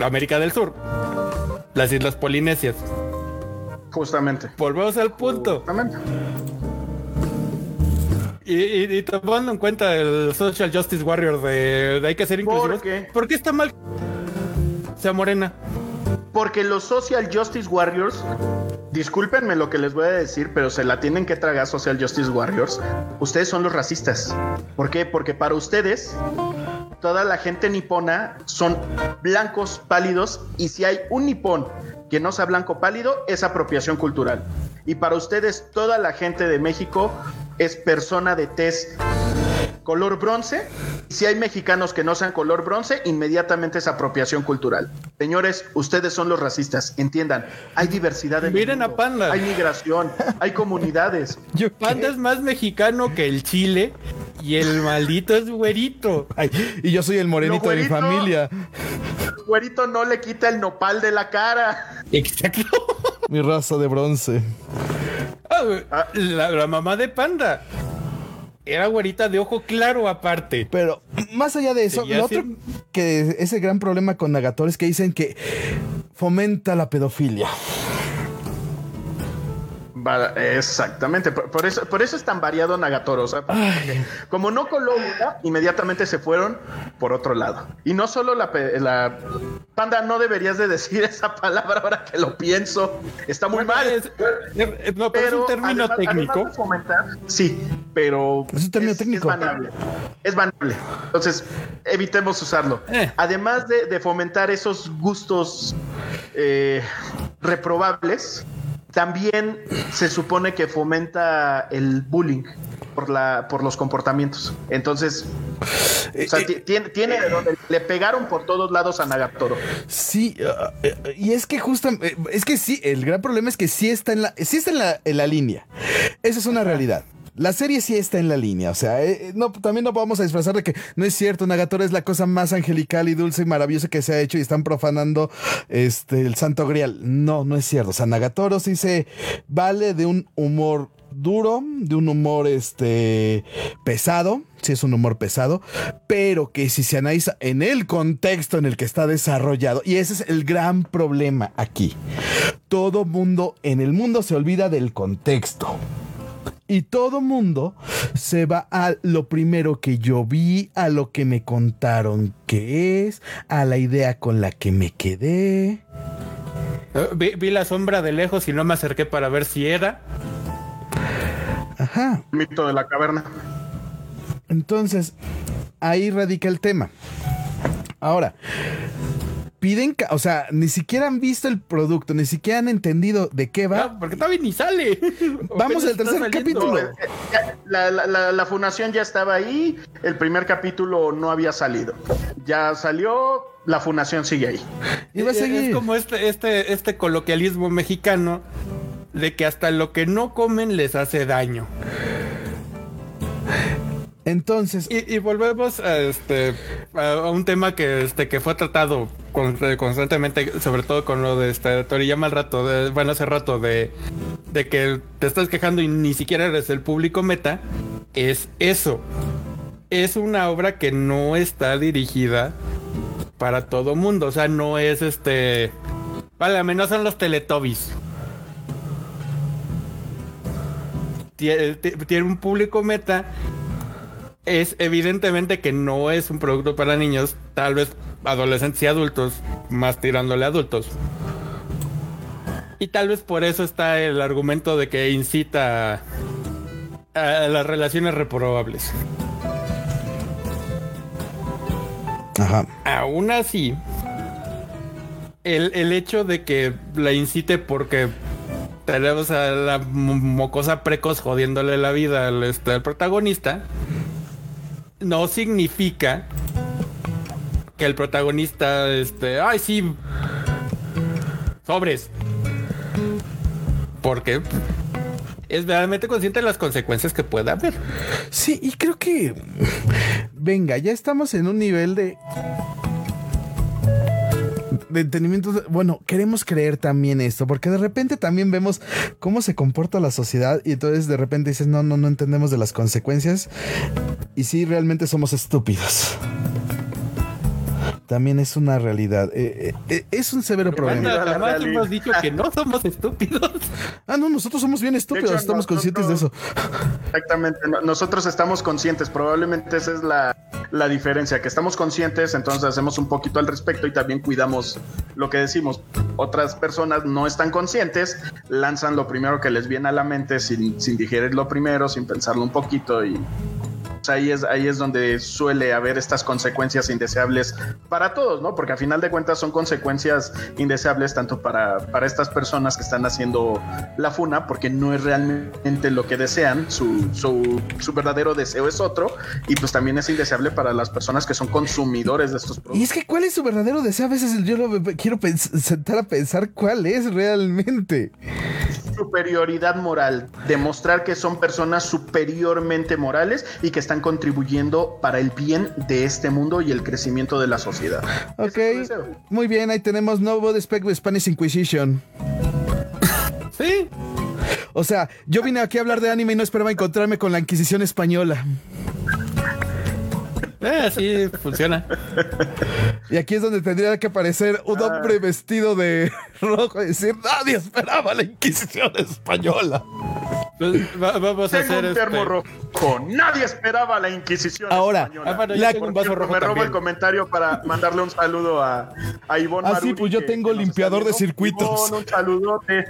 América del Sur, las islas polinesias. Justamente. Volvemos al punto. Justamente. Y, tomando en cuenta el Social Justice Warrior de, hay que ser inclusivos. ¿Por qué? ¿Por qué está mal? Sea morena. Porque los Social Justice Warriors, discúlpenme lo que les voy a decir, pero se la tienen que tragar Social Justice Warriors. Ustedes son los racistas. ¿Por qué? Porque para ustedes, toda la gente nipona son blancos pálidos y si hay un nipón que no sea blanco pálido, es apropiación cultural. Y para ustedes, toda la gente de México es persona de tez color bronce. Si hay mexicanos que no sean color bronce, inmediatamente es apropiación cultural. Señores, ustedes son los racistas, entiendan. Hay diversidad en Miren a Panda. Hay migración, hay comunidades. <laughs> Panda es más mexicano que el Chile y el maldito es güerito. y yo soy el morenito de mi familia. El güerito no le quita el nopal de la cara. Exacto. Mi raza de bronce. Ah, la mamá de Panda era güerita de ojo claro aparte. Pero más allá de eso, lo otro que ese gran problema con Nagator es que dicen que fomenta la pedofilia. Exactamente, por, eso, por eso es tan variado Nagatoro. como no coló inmediatamente se fueron por otro lado. Y no solo la, la, panda, no deberías de decir <laughs> esa palabra ahora que lo pienso. Está muy mal. Es, no, pero, es un término técnico. sí, pero es un término técnico. Es banable. Es banable. Entonces, evitemos usarlo. Eh. Además de, fomentar esos gustos eh, reprobables también se supone que fomenta el bullying por la por los comportamientos. Entonces, o sea, eh, tiene, tiene le pegaron por todos lados a Nagatoro. Sí, uh, uh, y es que justo eh, es que sí, el gran problema es que sí está en la sí está en la, en la línea. Esa es una realidad. La serie sí está en la línea, o sea, eh, eh, no, también no vamos a disfrazar de que no es cierto, Nagatora es la cosa más angelical y dulce y maravillosa que se ha hecho y están profanando este, el santo grial. No, no es cierto, o sea, Nagatoro sí se vale de un humor duro, de un humor este pesado, sí es un humor pesado, pero que si se analiza en el contexto en el que está desarrollado, y ese es el gran problema aquí. Todo mundo en el mundo se olvida del contexto. Y todo mundo se va a lo primero que yo vi, a lo que me contaron que es, a la idea con la que me quedé. Eh, vi, la sombra de lejos y no me acerqué para ver si era. Ajá. Mito de la caverna. Entonces, ahí radica el tema. Ahora, piden, o sea, ni siquiera han visto el producto, ni siquiera han entendido de qué va. porque todavía ni sale. <laughs> Vamos al tercer capítulo. Eh, eh, la, la, la, fundación ya estaba ahí, el primer capítulo no había salido. Ya salió, la fundación sigue ahí. Y va a seguir. Es como este, este, este coloquialismo mexicano de que hasta lo que no comen les hace daño. Entonces. Y, volvemos a este a un tema que este que fue tratado constantemente, sobre todo con lo de este Toriyama al rato, de, bueno, hace rato, de, de que te estás quejando y ni siquiera eres el público meta. Es eso. Es una obra que no está dirigida para todo mundo. O sea, no es este. Vale, al menos son los Teletubbies. Tiene un público meta es evidentemente que no es un producto para niños, tal vez adolescentes y adultos, más tirándole a adultos. Y tal vez por eso está el argumento de que incita a, las relaciones reprobables. Ajá. Aún así, el, el hecho de que la incite porque tenemos a la mocosa precoz jodiéndole la vida al, este, al protagonista, no significa que el protagonista, este, ay, sí, sobres. Porque es realmente consciente de las consecuencias que pueda haber. Sí, y creo que, venga, ya estamos en un nivel de de entendimiento, bueno, queremos creer también esto, porque de repente también vemos cómo se comporta la sociedad y entonces de repente dices, no, no, no entendemos de las consecuencias y sí, realmente somos estúpidos también es una realidad. Eh, eh, eh, es un severo problema. Jamás hemos dicho que no somos estúpidos. Ah, no, nosotros somos bien estúpidos, estamos conscientes de eso. Exactamente, nosotros estamos conscientes, probablemente esa es la, la, diferencia, que estamos conscientes, entonces hacemos un poquito al respecto y también cuidamos lo que decimos. Otras personas no están conscientes, lanzan lo primero que les viene a la mente sin, sin digerirlo primero, sin pensarlo un poquito y ahí es, ahí es donde suele haber estas consecuencias indeseables para todos, ¿no? Porque a final de cuentas son consecuencias indeseables tanto para, para estas personas que están haciendo la funa, porque no es realmente lo que desean, su, su, su verdadero deseo es otro, y pues también es indeseable para las personas que son consumidores de estos productos. Y es que cuál es su verdadero deseo, a veces yo lo quiero sentar a pensar cuál es realmente. Superioridad moral, demostrar que son personas superiormente morales y que están contribuyendo para el bien de este mundo y el crecimiento de la sociedad. Ok, muy bien, ahí tenemos nuevo Spec de Spanish Inquisition. <laughs> Sí. O sea, yo vine aquí a hablar de anime y no esperaba encontrarme con la Inquisición española. Eh, así funciona. Y aquí es donde tendría que aparecer un hombre vestido de <laughs> rojo y decir, nadie esperaba la Inquisición española. Pues, vamos a hacer un termo este- rojo. Nadie esperaba la Inquisición. Ahora, española. Ah, la... un vaso rojo me robo el comentario para mandarle un saludo a, a Ivonne. Ah, sí, pues yo tengo limpiador de circuitos. Ivonne, un saludote.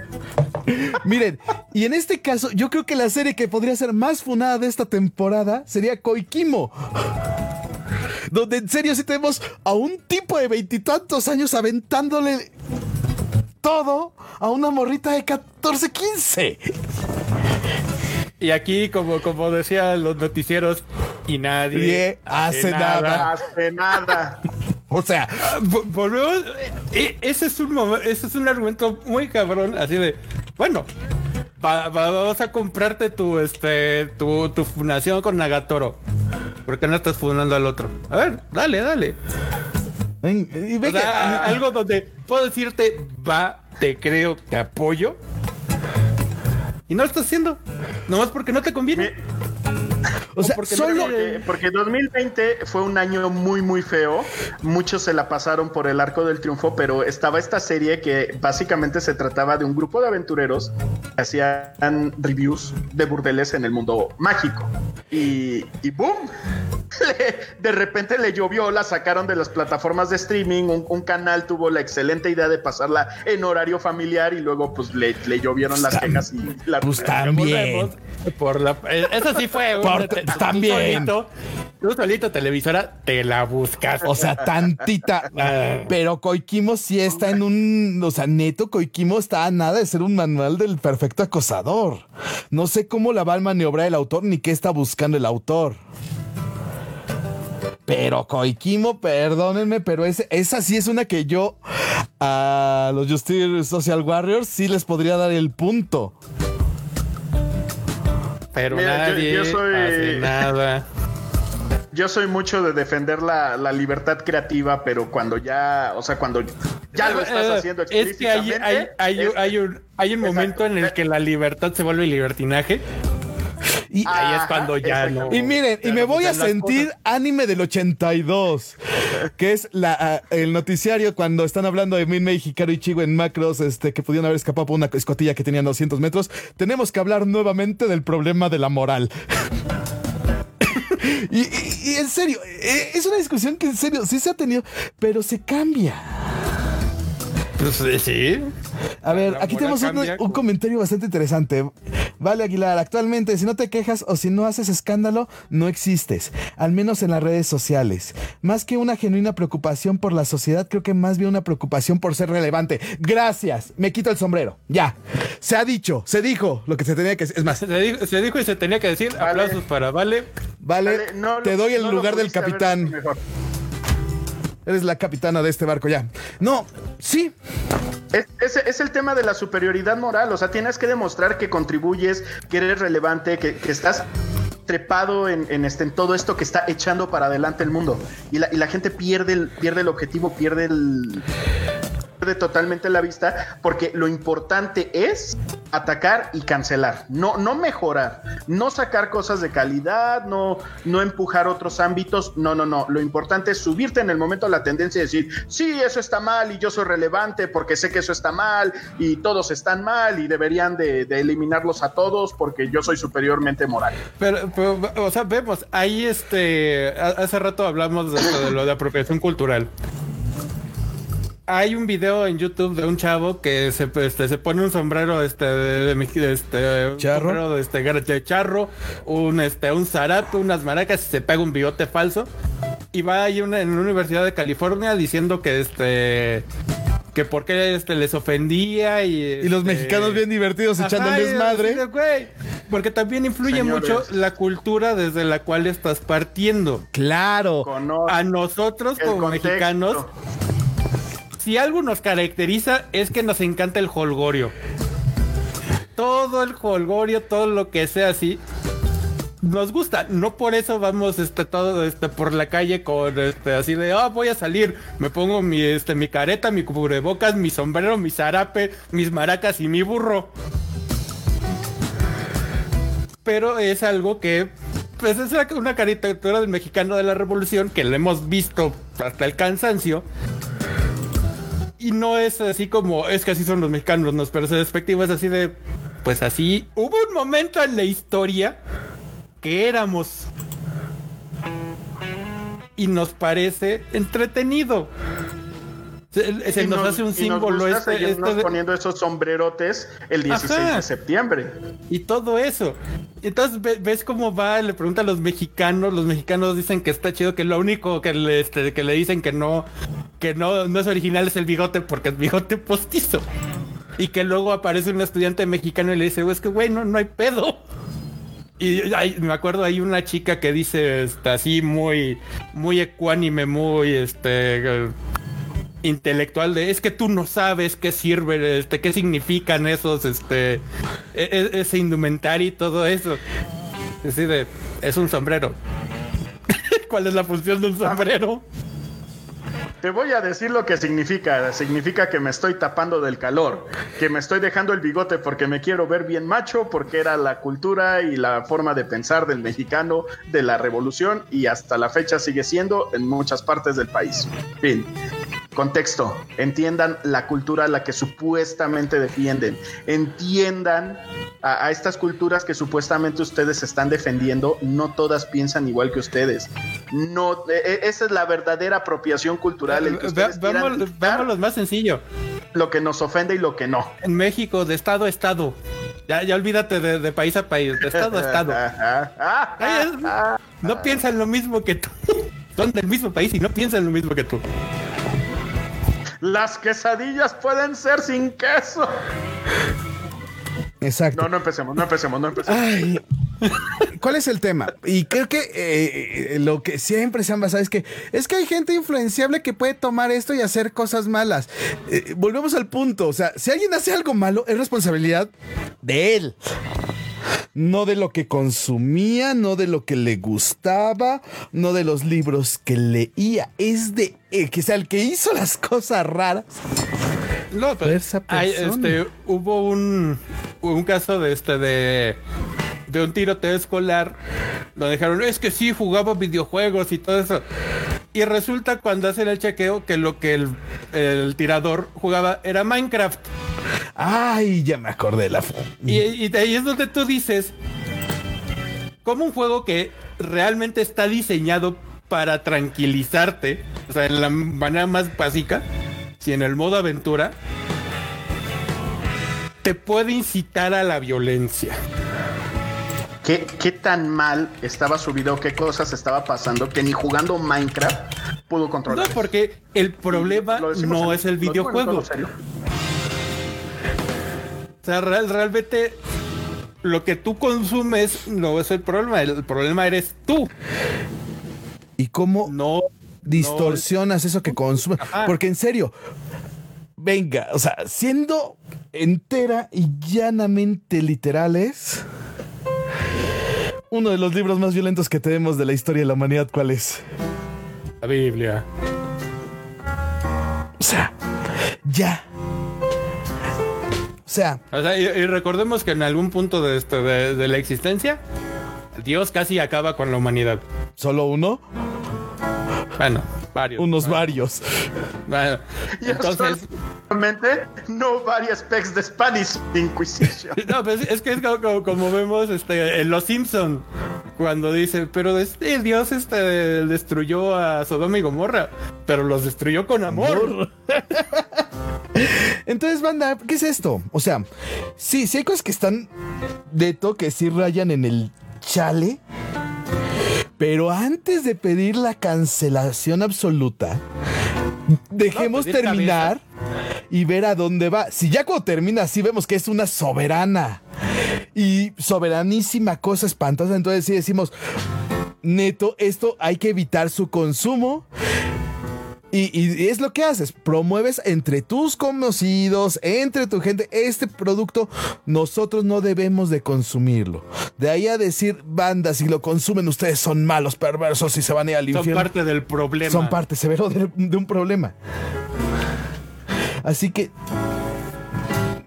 <laughs> Miren, y en este caso, yo creo que la serie que podría ser más funada de esta temporada sería Koikimo <laughs> donde en serio sí tenemos a un tipo de veintitantos años aventándole todo a una morrita de 14, 15. Y aquí, como, como decían los noticieros, y nadie hace, nada. Hace nada. <laughs> O sea, volvemos. E, ese es un ese es un argumento muy cabrón, así de, bueno, vamos a comprarte tu este tu, tu fundación con Nagatoro. ¿Por qué no estás fundando al otro? A ver, dale, dale. Y ve algo donde puedo decirte, va, te creo, te apoyo. Y no lo estás haciendo. Nomás porque no te conviene. O sea, porque, solo... porque, 2020 fue un año muy, muy feo. Muchos se la pasaron por el arco del triunfo, pero estaba esta serie que básicamente se trataba de un grupo de aventureros que hacían reviews de burdeles en el mundo mágico. Y, y ¡boom! <laughs> de repente le llovió, la sacaron de las plataformas de streaming, un, canal tuvo la excelente idea de pasarla en horario familiar y luego pues le, le llovieron las quejas y la... Pues también. Por la, eh, eso sí fue por, <laughs> también. Tú solito, televisora, te la buscas. O sea, tantita. <laughs> Ah. pero Koikimo sí está en un. O sea, neto, Koikimo está a nada de ser un manual del perfecto acosador. No sé cómo la va a maniobrar el autor ni qué está buscando el autor. Pero Koikimo, perdónenme, pero esa sí es una que yo a los Justice Social Warriors sí les podría dar el punto. Pero nadie yo, soy... hace nada. <laughs> Yo soy mucho de defender la, libertad creativa, pero cuando ya, o sea, cuando ya lo estás eh, haciendo Es que hay, hay, un, hay un momento en el que la libertad se vuelve libertinaje. Y ahí es cuando ya no. Y miren, y me voy a sentir anime del 82, que es la, el noticiario cuando están hablando de Minmei, Hikaru y Chigo en macros, este, que pudieron haber escapado por una escotilla que tenían 200 metros. Tenemos que hablar nuevamente del problema de la moral. <coughs> y, en serio, eh, es una discusión que en serio sí se ha tenido, pero se cambia. Pues sí. <laughs> A ver, aquí tenemos un, comentario bastante interesante. Vale, Aguilar, actualmente si no te quejas o si no haces escándalo, no existes, al menos en las redes sociales. Más que una genuina preocupación por la sociedad, creo que más bien una preocupación por ser relevante. Gracias, me quito el sombrero. Ya, se ha dicho, se dijo lo que se tenía que decir. Es más, Se dijo, se dijo y se tenía que decir. Vale. Aplausos para Vale. vale, Vale, no te doy el no lugar del capitán. mejor. Eres la capitana de este barco ya. No, sí, Es, es- el tema de la superioridad moral, o sea, tienes que demostrar que contribuyes, que eres relevante, que, que estás trepado en, en este, en todo esto que está echando para adelante el mundo. Y la, y la gente pierde pierde el objetivo, pierde el pierde totalmente la vista, porque lo importante es atacar y cancelar, no, no mejorar, no sacar cosas de calidad, no, no empujar otros ámbitos, no, no, no. Lo importante es subirte en el momento a la tendencia y decir, sí, eso está mal y yo soy relevante porque sé que eso está mal y todos están mal y deberían de, de eliminarlos a todos porque yo soy superiormente moral. Pero, o sea, vemos, ahí este, ha- hace rato hablamos de lo de apropiación cultural. Hay un video en YouTube de un chavo que se, este, se pone un sombrero este, de, de meji- de este, ¿Charro? sombrero de, este, de charro, un, este, un zarape, unas maracas y se pega un bigote falso. Y va ahí una, en una universidad de California diciendo que este que por qué este, les ofendía y, y los este, mexicanos bien divertidos echando Ajá, así desmadre. de, güey, Porque también influye Señores. mucho la cultura desde la cual estás partiendo. Claro. Conoce A nosotros como contexto. mexicanos, si algo nos caracteriza es que nos encanta el holgorio. Todo el holgorio, todo lo que sea así, nos gusta. No por eso vamos este todo este por la calle con este así de, "Ah, voy a salir, me pongo mi este mi careta, mi cubrebocas, mi sombrero, mi zarape, mis maracas y mi burro." Pero es algo que pues es una caricatura del mexicano de la revolución que lo hemos visto hasta el cansancio. Y no es así como, es que así son los mexicanos, nos parece despectivo, es así de, pues así, hubo un momento en la historia que éramos. Y nos parece entretenido. Se, nos, hace un símbolo este, este de- poniendo esos sombrerotes el 16 Ajá. de septiembre. y todo eso. Entonces ve- ves cómo va, le pregunta a los mexicanos, los mexicanos dicen que está chido, que lo único que le, este, que le dicen que no, que no, no es original es el bigote porque es bigote postizo. Y que luego aparece un estudiante mexicano y le dice, "Güey, es que güey, no, no hay pedo. Y hay- me acuerdo hay una chica que dice este, así muy, muy ecuánime, muy este intelectual de es que tú no sabes qué sirve, este, qué significan esos, este, e- e- ese indumentario y todo eso. Es de, es un sombrero. <laughs> ¿Cuál es la función de un sombrero? Te voy a decir lo que significa. Significa que me estoy tapando del calor, que me estoy dejando el bigote porque me quiero ver bien macho, porque era la cultura y la forma de pensar del mexicano de la revolución y hasta la fecha sigue siendo en muchas partes del país. Fin. Contexto, entiendan la cultura a la que supuestamente defienden, entiendan a, a estas culturas que supuestamente ustedes están defendiendo, no todas piensan igual que ustedes. No, e- e- esa es la verdadera apropiación cultural. el que ustedes más sencillo. lo que nos ofende y lo que no. En México, de estado a estado. Ya, ya olvídate de, de país a país, de estado a estado. <laughs> Ay, es- no piensan lo mismo que tú. <laughs> Son del mismo país y no piensan lo mismo que tú. Las quesadillas pueden ser sin queso. Exacto. No, no empecemos, no empecemos, no empecemos. Ay, ¿Cuál es el tema? Y creo que eh, eh, lo que siempre se han basado es que es que hay gente influenciable que puede tomar esto y hacer cosas malas. Eh, volvemos al punto, o sea, si alguien hace algo malo es responsabilidad de él. No de lo que consumía, no de lo que le gustaba, no de los libros que leía. Es de eh, que sea el que hizo las cosas raras. No, pero Esa hay, persona. este, hubo un, un caso de este de, de un tiroteo escolar donde dijeron es que sí jugaba videojuegos y todo eso. Y resulta cuando hacen el chequeo que lo que el, el tirador jugaba era Minecraft. Ay, ya me acordé la. Y, y de ahí es donde tú dices, como un juego que realmente está diseñado para tranquilizarte, o sea, en la manera más básica, si en el modo aventura, te puede incitar a la violencia. Qué, qué tan mal estaba su video, qué cosas estaba pasando, que ni jugando Minecraft pudo controlar. No, porque el problema no es el videojuego. O sea, realmente lo que tú consumes no es el problema, el problema eres tú. ¿Y cómo no distorsionas eso que consumes? Porque en serio, venga, o sea, siendo entera y llanamente literales, uno de los libros más violentos que tenemos de la historia de la humanidad, ¿cuál es? La Biblia. O sea, ya. O sea. y, recordemos que en algún punto de, esto, de, la existencia, Dios casi acaba con la humanidad. ¿Solo uno? Bueno, varios. Unos varios. Bueno, <laughs> entonces. No varias pecs de Spanish Inquisition. <laughs> No, pues es que es como, vemos este, en Los Simpson cuando dice, pero este Dios este destruyó a Sodoma y Gomorra, pero los destruyó con amor. <laughs> Entonces, banda, ¿qué es esto? O sea, sí, sí hay cosas que están de toque, sí rayan en el chale. Pero antes de pedir la cancelación absoluta, dejemos terminar y ver a dónde va. Si ya cuando termina así vemos que es una soberana. Y soberanísima cosa espantosa, entonces sí decimos, neto, esto hay que evitar su consumo y, es lo que haces, promueves entre tus conocidos, entre tu gente, este producto nosotros no debemos de consumirlo. De ahí a decir, bandas, si lo consumen ustedes son malos, perversos y se van a ir al infierno. Son parte del problema. Son parte severo de, de un problema. Así que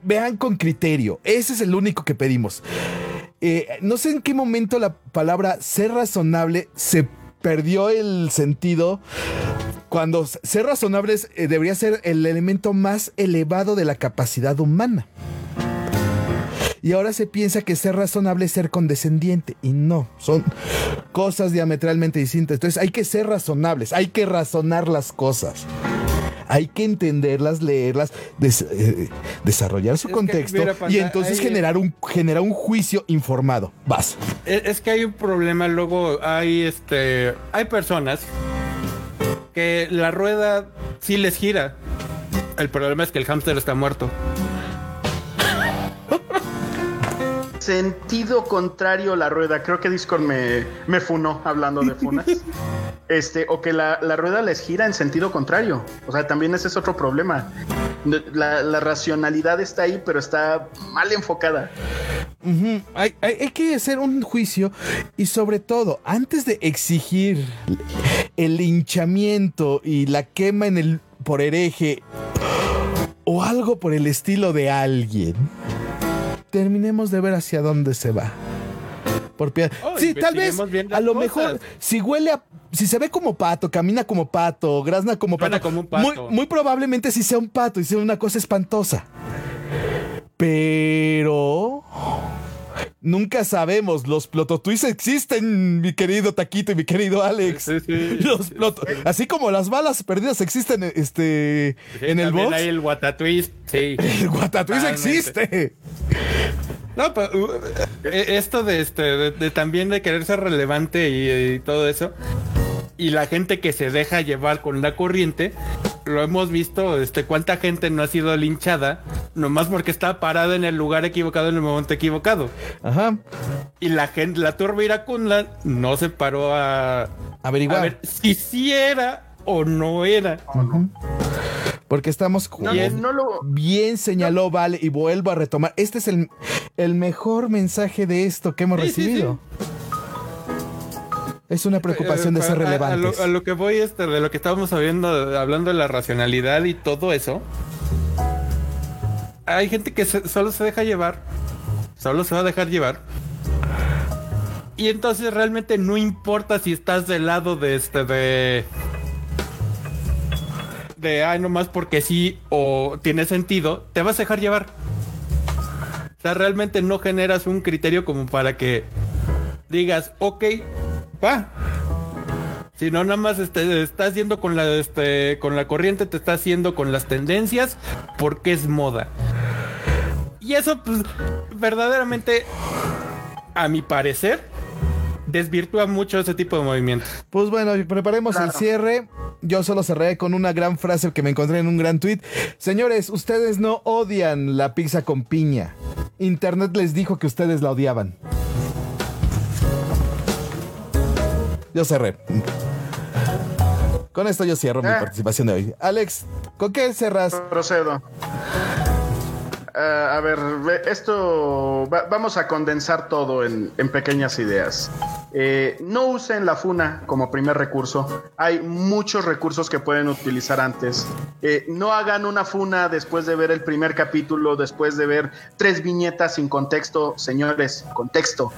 vean con criterio, ese es el único que pedimos. Eh, no sé en qué momento la palabra ser razonable se perdió el sentido cuando ser razonables eh, debería ser el elemento más elevado de la capacidad humana. Y ahora se piensa que ser razonable es ser condescendiente. Y no, son cosas diametralmente distintas. Entonces hay que ser razonables, hay que razonar las cosas. Hay que entenderlas, leerlas, eh, desarrollar su contexto y entonces generar, un, generar un juicio informado. Vas. Es, que hay un problema, luego hay este. Hay personas que la rueda sí les gira. El problema es que el hámster está muerto. Sentido contrario la rueda. Creo que Discord me, me funó hablando de funas. <laughs> este, o que la, rueda les gira en sentido contrario. O sea, también ese es otro problema. La, racionalidad está ahí, pero está mal enfocada. hay, hay, que hacer un juicio y sobre todo, antes de exigir el linchamiento y la quema en el por hereje o algo por el estilo de alguien, terminemos de ver hacia dónde se va. Por oh, sí, tal vez a lo mejor si huele a si se ve como pato, camina como pato, grazna como pato, como un pato. Muy, muy, probablemente si sea un pato y sea una cosa espantosa. Pero Nunca sabemos, los plototwists existen, mi querido Taquito y mi querido Alex. así como las balas perdidas existen este, en el box. Hay el Guatatwist, sí. <laughs> El Guatatwist existe. No, pero eh, esto de este, de, también de querer ser relevante y todo eso y la gente que se deja llevar con la corriente, lo hemos visto, este, cuánta gente no ha sido linchada, nomás porque está parada en el lugar equivocado en el momento equivocado. Ajá. Y la gente, la turba iracunda no se paró a averiguar a ver si sí era o no era. Porque estamos bien, bien señaló Vale y vuelvo a retomar. Este es el, el mejor mensaje de esto que hemos recibido. Es una preocupación de ser relevantes. A, lo, que voy, este, de lo que estábamos hablando, hablando de la racionalidad y todo eso. Hay gente que solo se deja llevar. Solo se va a dejar llevar. Y entonces realmente no importa si estás del lado de este de. De ay, nomás porque sí o tiene sentido, te vas a dejar llevar. O sea, realmente no generas un criterio como para que digas, ok, si no, nada más este, estás yendo con la, este, con la corriente, te estás haciendo con las tendencias porque es moda. Y eso, pues, verdaderamente a mi parecer, desvirtúa mucho ese tipo de movimientos. Pues bueno, preparemos el cierre. Yo solo cerré con una gran frase que me encontré en un gran tweet. Señores, ustedes no odian la pizza con piña. Internet les dijo que ustedes la odiaban. Yo cerré. Con esto yo cierro mi eh. participación de hoy. Alex, ¿con qué cerras? Procedo. Eh, a ver, esto vamos a condensar todo en, pequeñas ideas. Eh, no usen la funa como primer recurso. Hay muchos recursos que pueden utilizar antes. no hagan una funa después de ver el primer capítulo, después de ver tres viñetas sin contexto. Señores, contexto.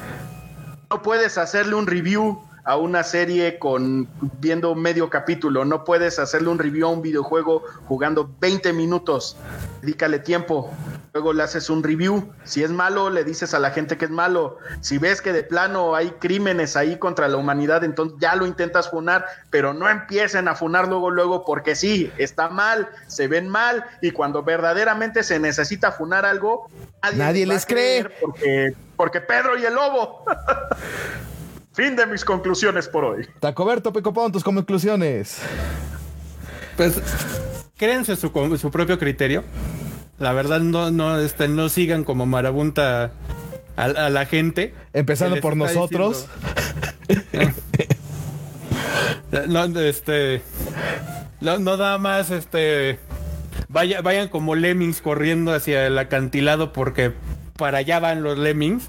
No puedes hacerle un review a una serie con viendo medio capítulo. No puedes hacerle un review a un videojuego jugando 20 minutos. Dedícale tiempo. Luego le haces un review. Si es malo, le dices a la gente que es malo. Si ves que de plano hay crímenes ahí contra la humanidad, entonces ya lo intentas funar, pero no empiecen a funar luego, luego, porque sí, está mal, se ven mal, y cuando verdaderamente se necesita funar algo, nadie, les cree. Porque, porque Pedro y el lobo. <laughs> Fin de mis conclusiones por hoy. Tacoberto Pecopón, tus conclusiones. Pues créense su, su propio criterio. La verdad, no, no, este, no sigan como marabunta a, la gente. Empezando por nosotros. <laughs> no, este. No, no da más, este. Vaya, vayan como lemmings corriendo hacia el acantilado porque para allá van los lemmings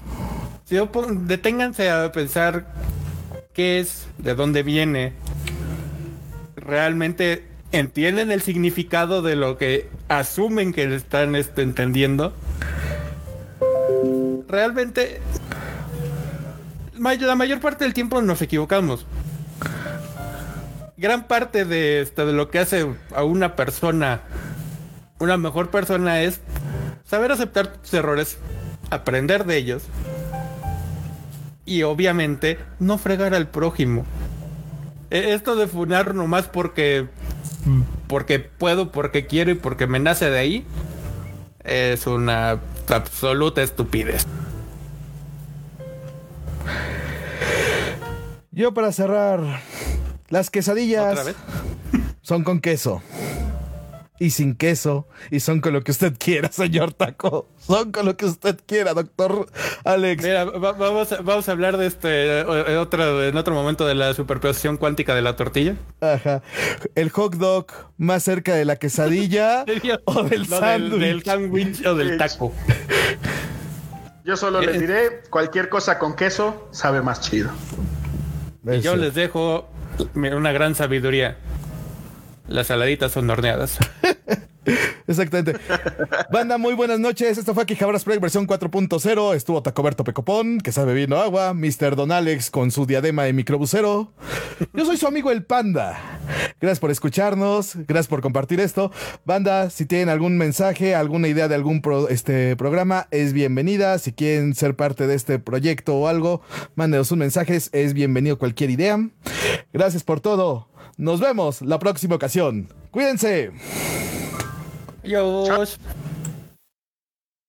deténganse a pensar qué es, de dónde viene. Realmente entienden el significado de lo que asumen que están este, entendiendo. Realmente, la mayor parte del tiempo nos equivocamos. Gran parte de, este, de lo que hace a una persona una mejor persona es saber aceptar tus errores, aprender de ellos y obviamente no fregar al prójimo. E, esto de funar nomás porque porque puedo, porque quiero y porque me nace de ahí es una absoluta estupidez. Yo para cerrar, las quesadillas son con queso y sin queso y son con lo que usted quiera, señor Taco. Son con lo que usted quiera, doctor Alex. Mira, vamos, a, vamos a hablar de este en otro, en otro momento de la superposición cuántica de la tortilla. Ajá. El hot dog más cerca de la quesadilla <laughs> o del sándwich. o del taco. Yo solo les eh, diré, cualquier cosa con queso sabe más chido. Y yo les dejo una gran sabiduría. Las saladitas son horneadas. <laughs> Exactamente. Banda, muy buenas noches. Esto fue Quijabras Project versión 4.0. Estuvo Tacoberto Pecopón, que sabe vino agua. Mr. Don Alex con su diadema de microbusero. Yo soy su amigo el Panda. Gracias por escucharnos. Gracias por compartir esto. Banda, si tienen algún mensaje, alguna idea de algún este programa, es bienvenida. Si quieren ser parte de este proyecto o algo, mándenos un mensaje. Es bienvenido cualquier idea. Gracias por todo. Nos vemos la próxima ocasión. Cuídense. Adiós.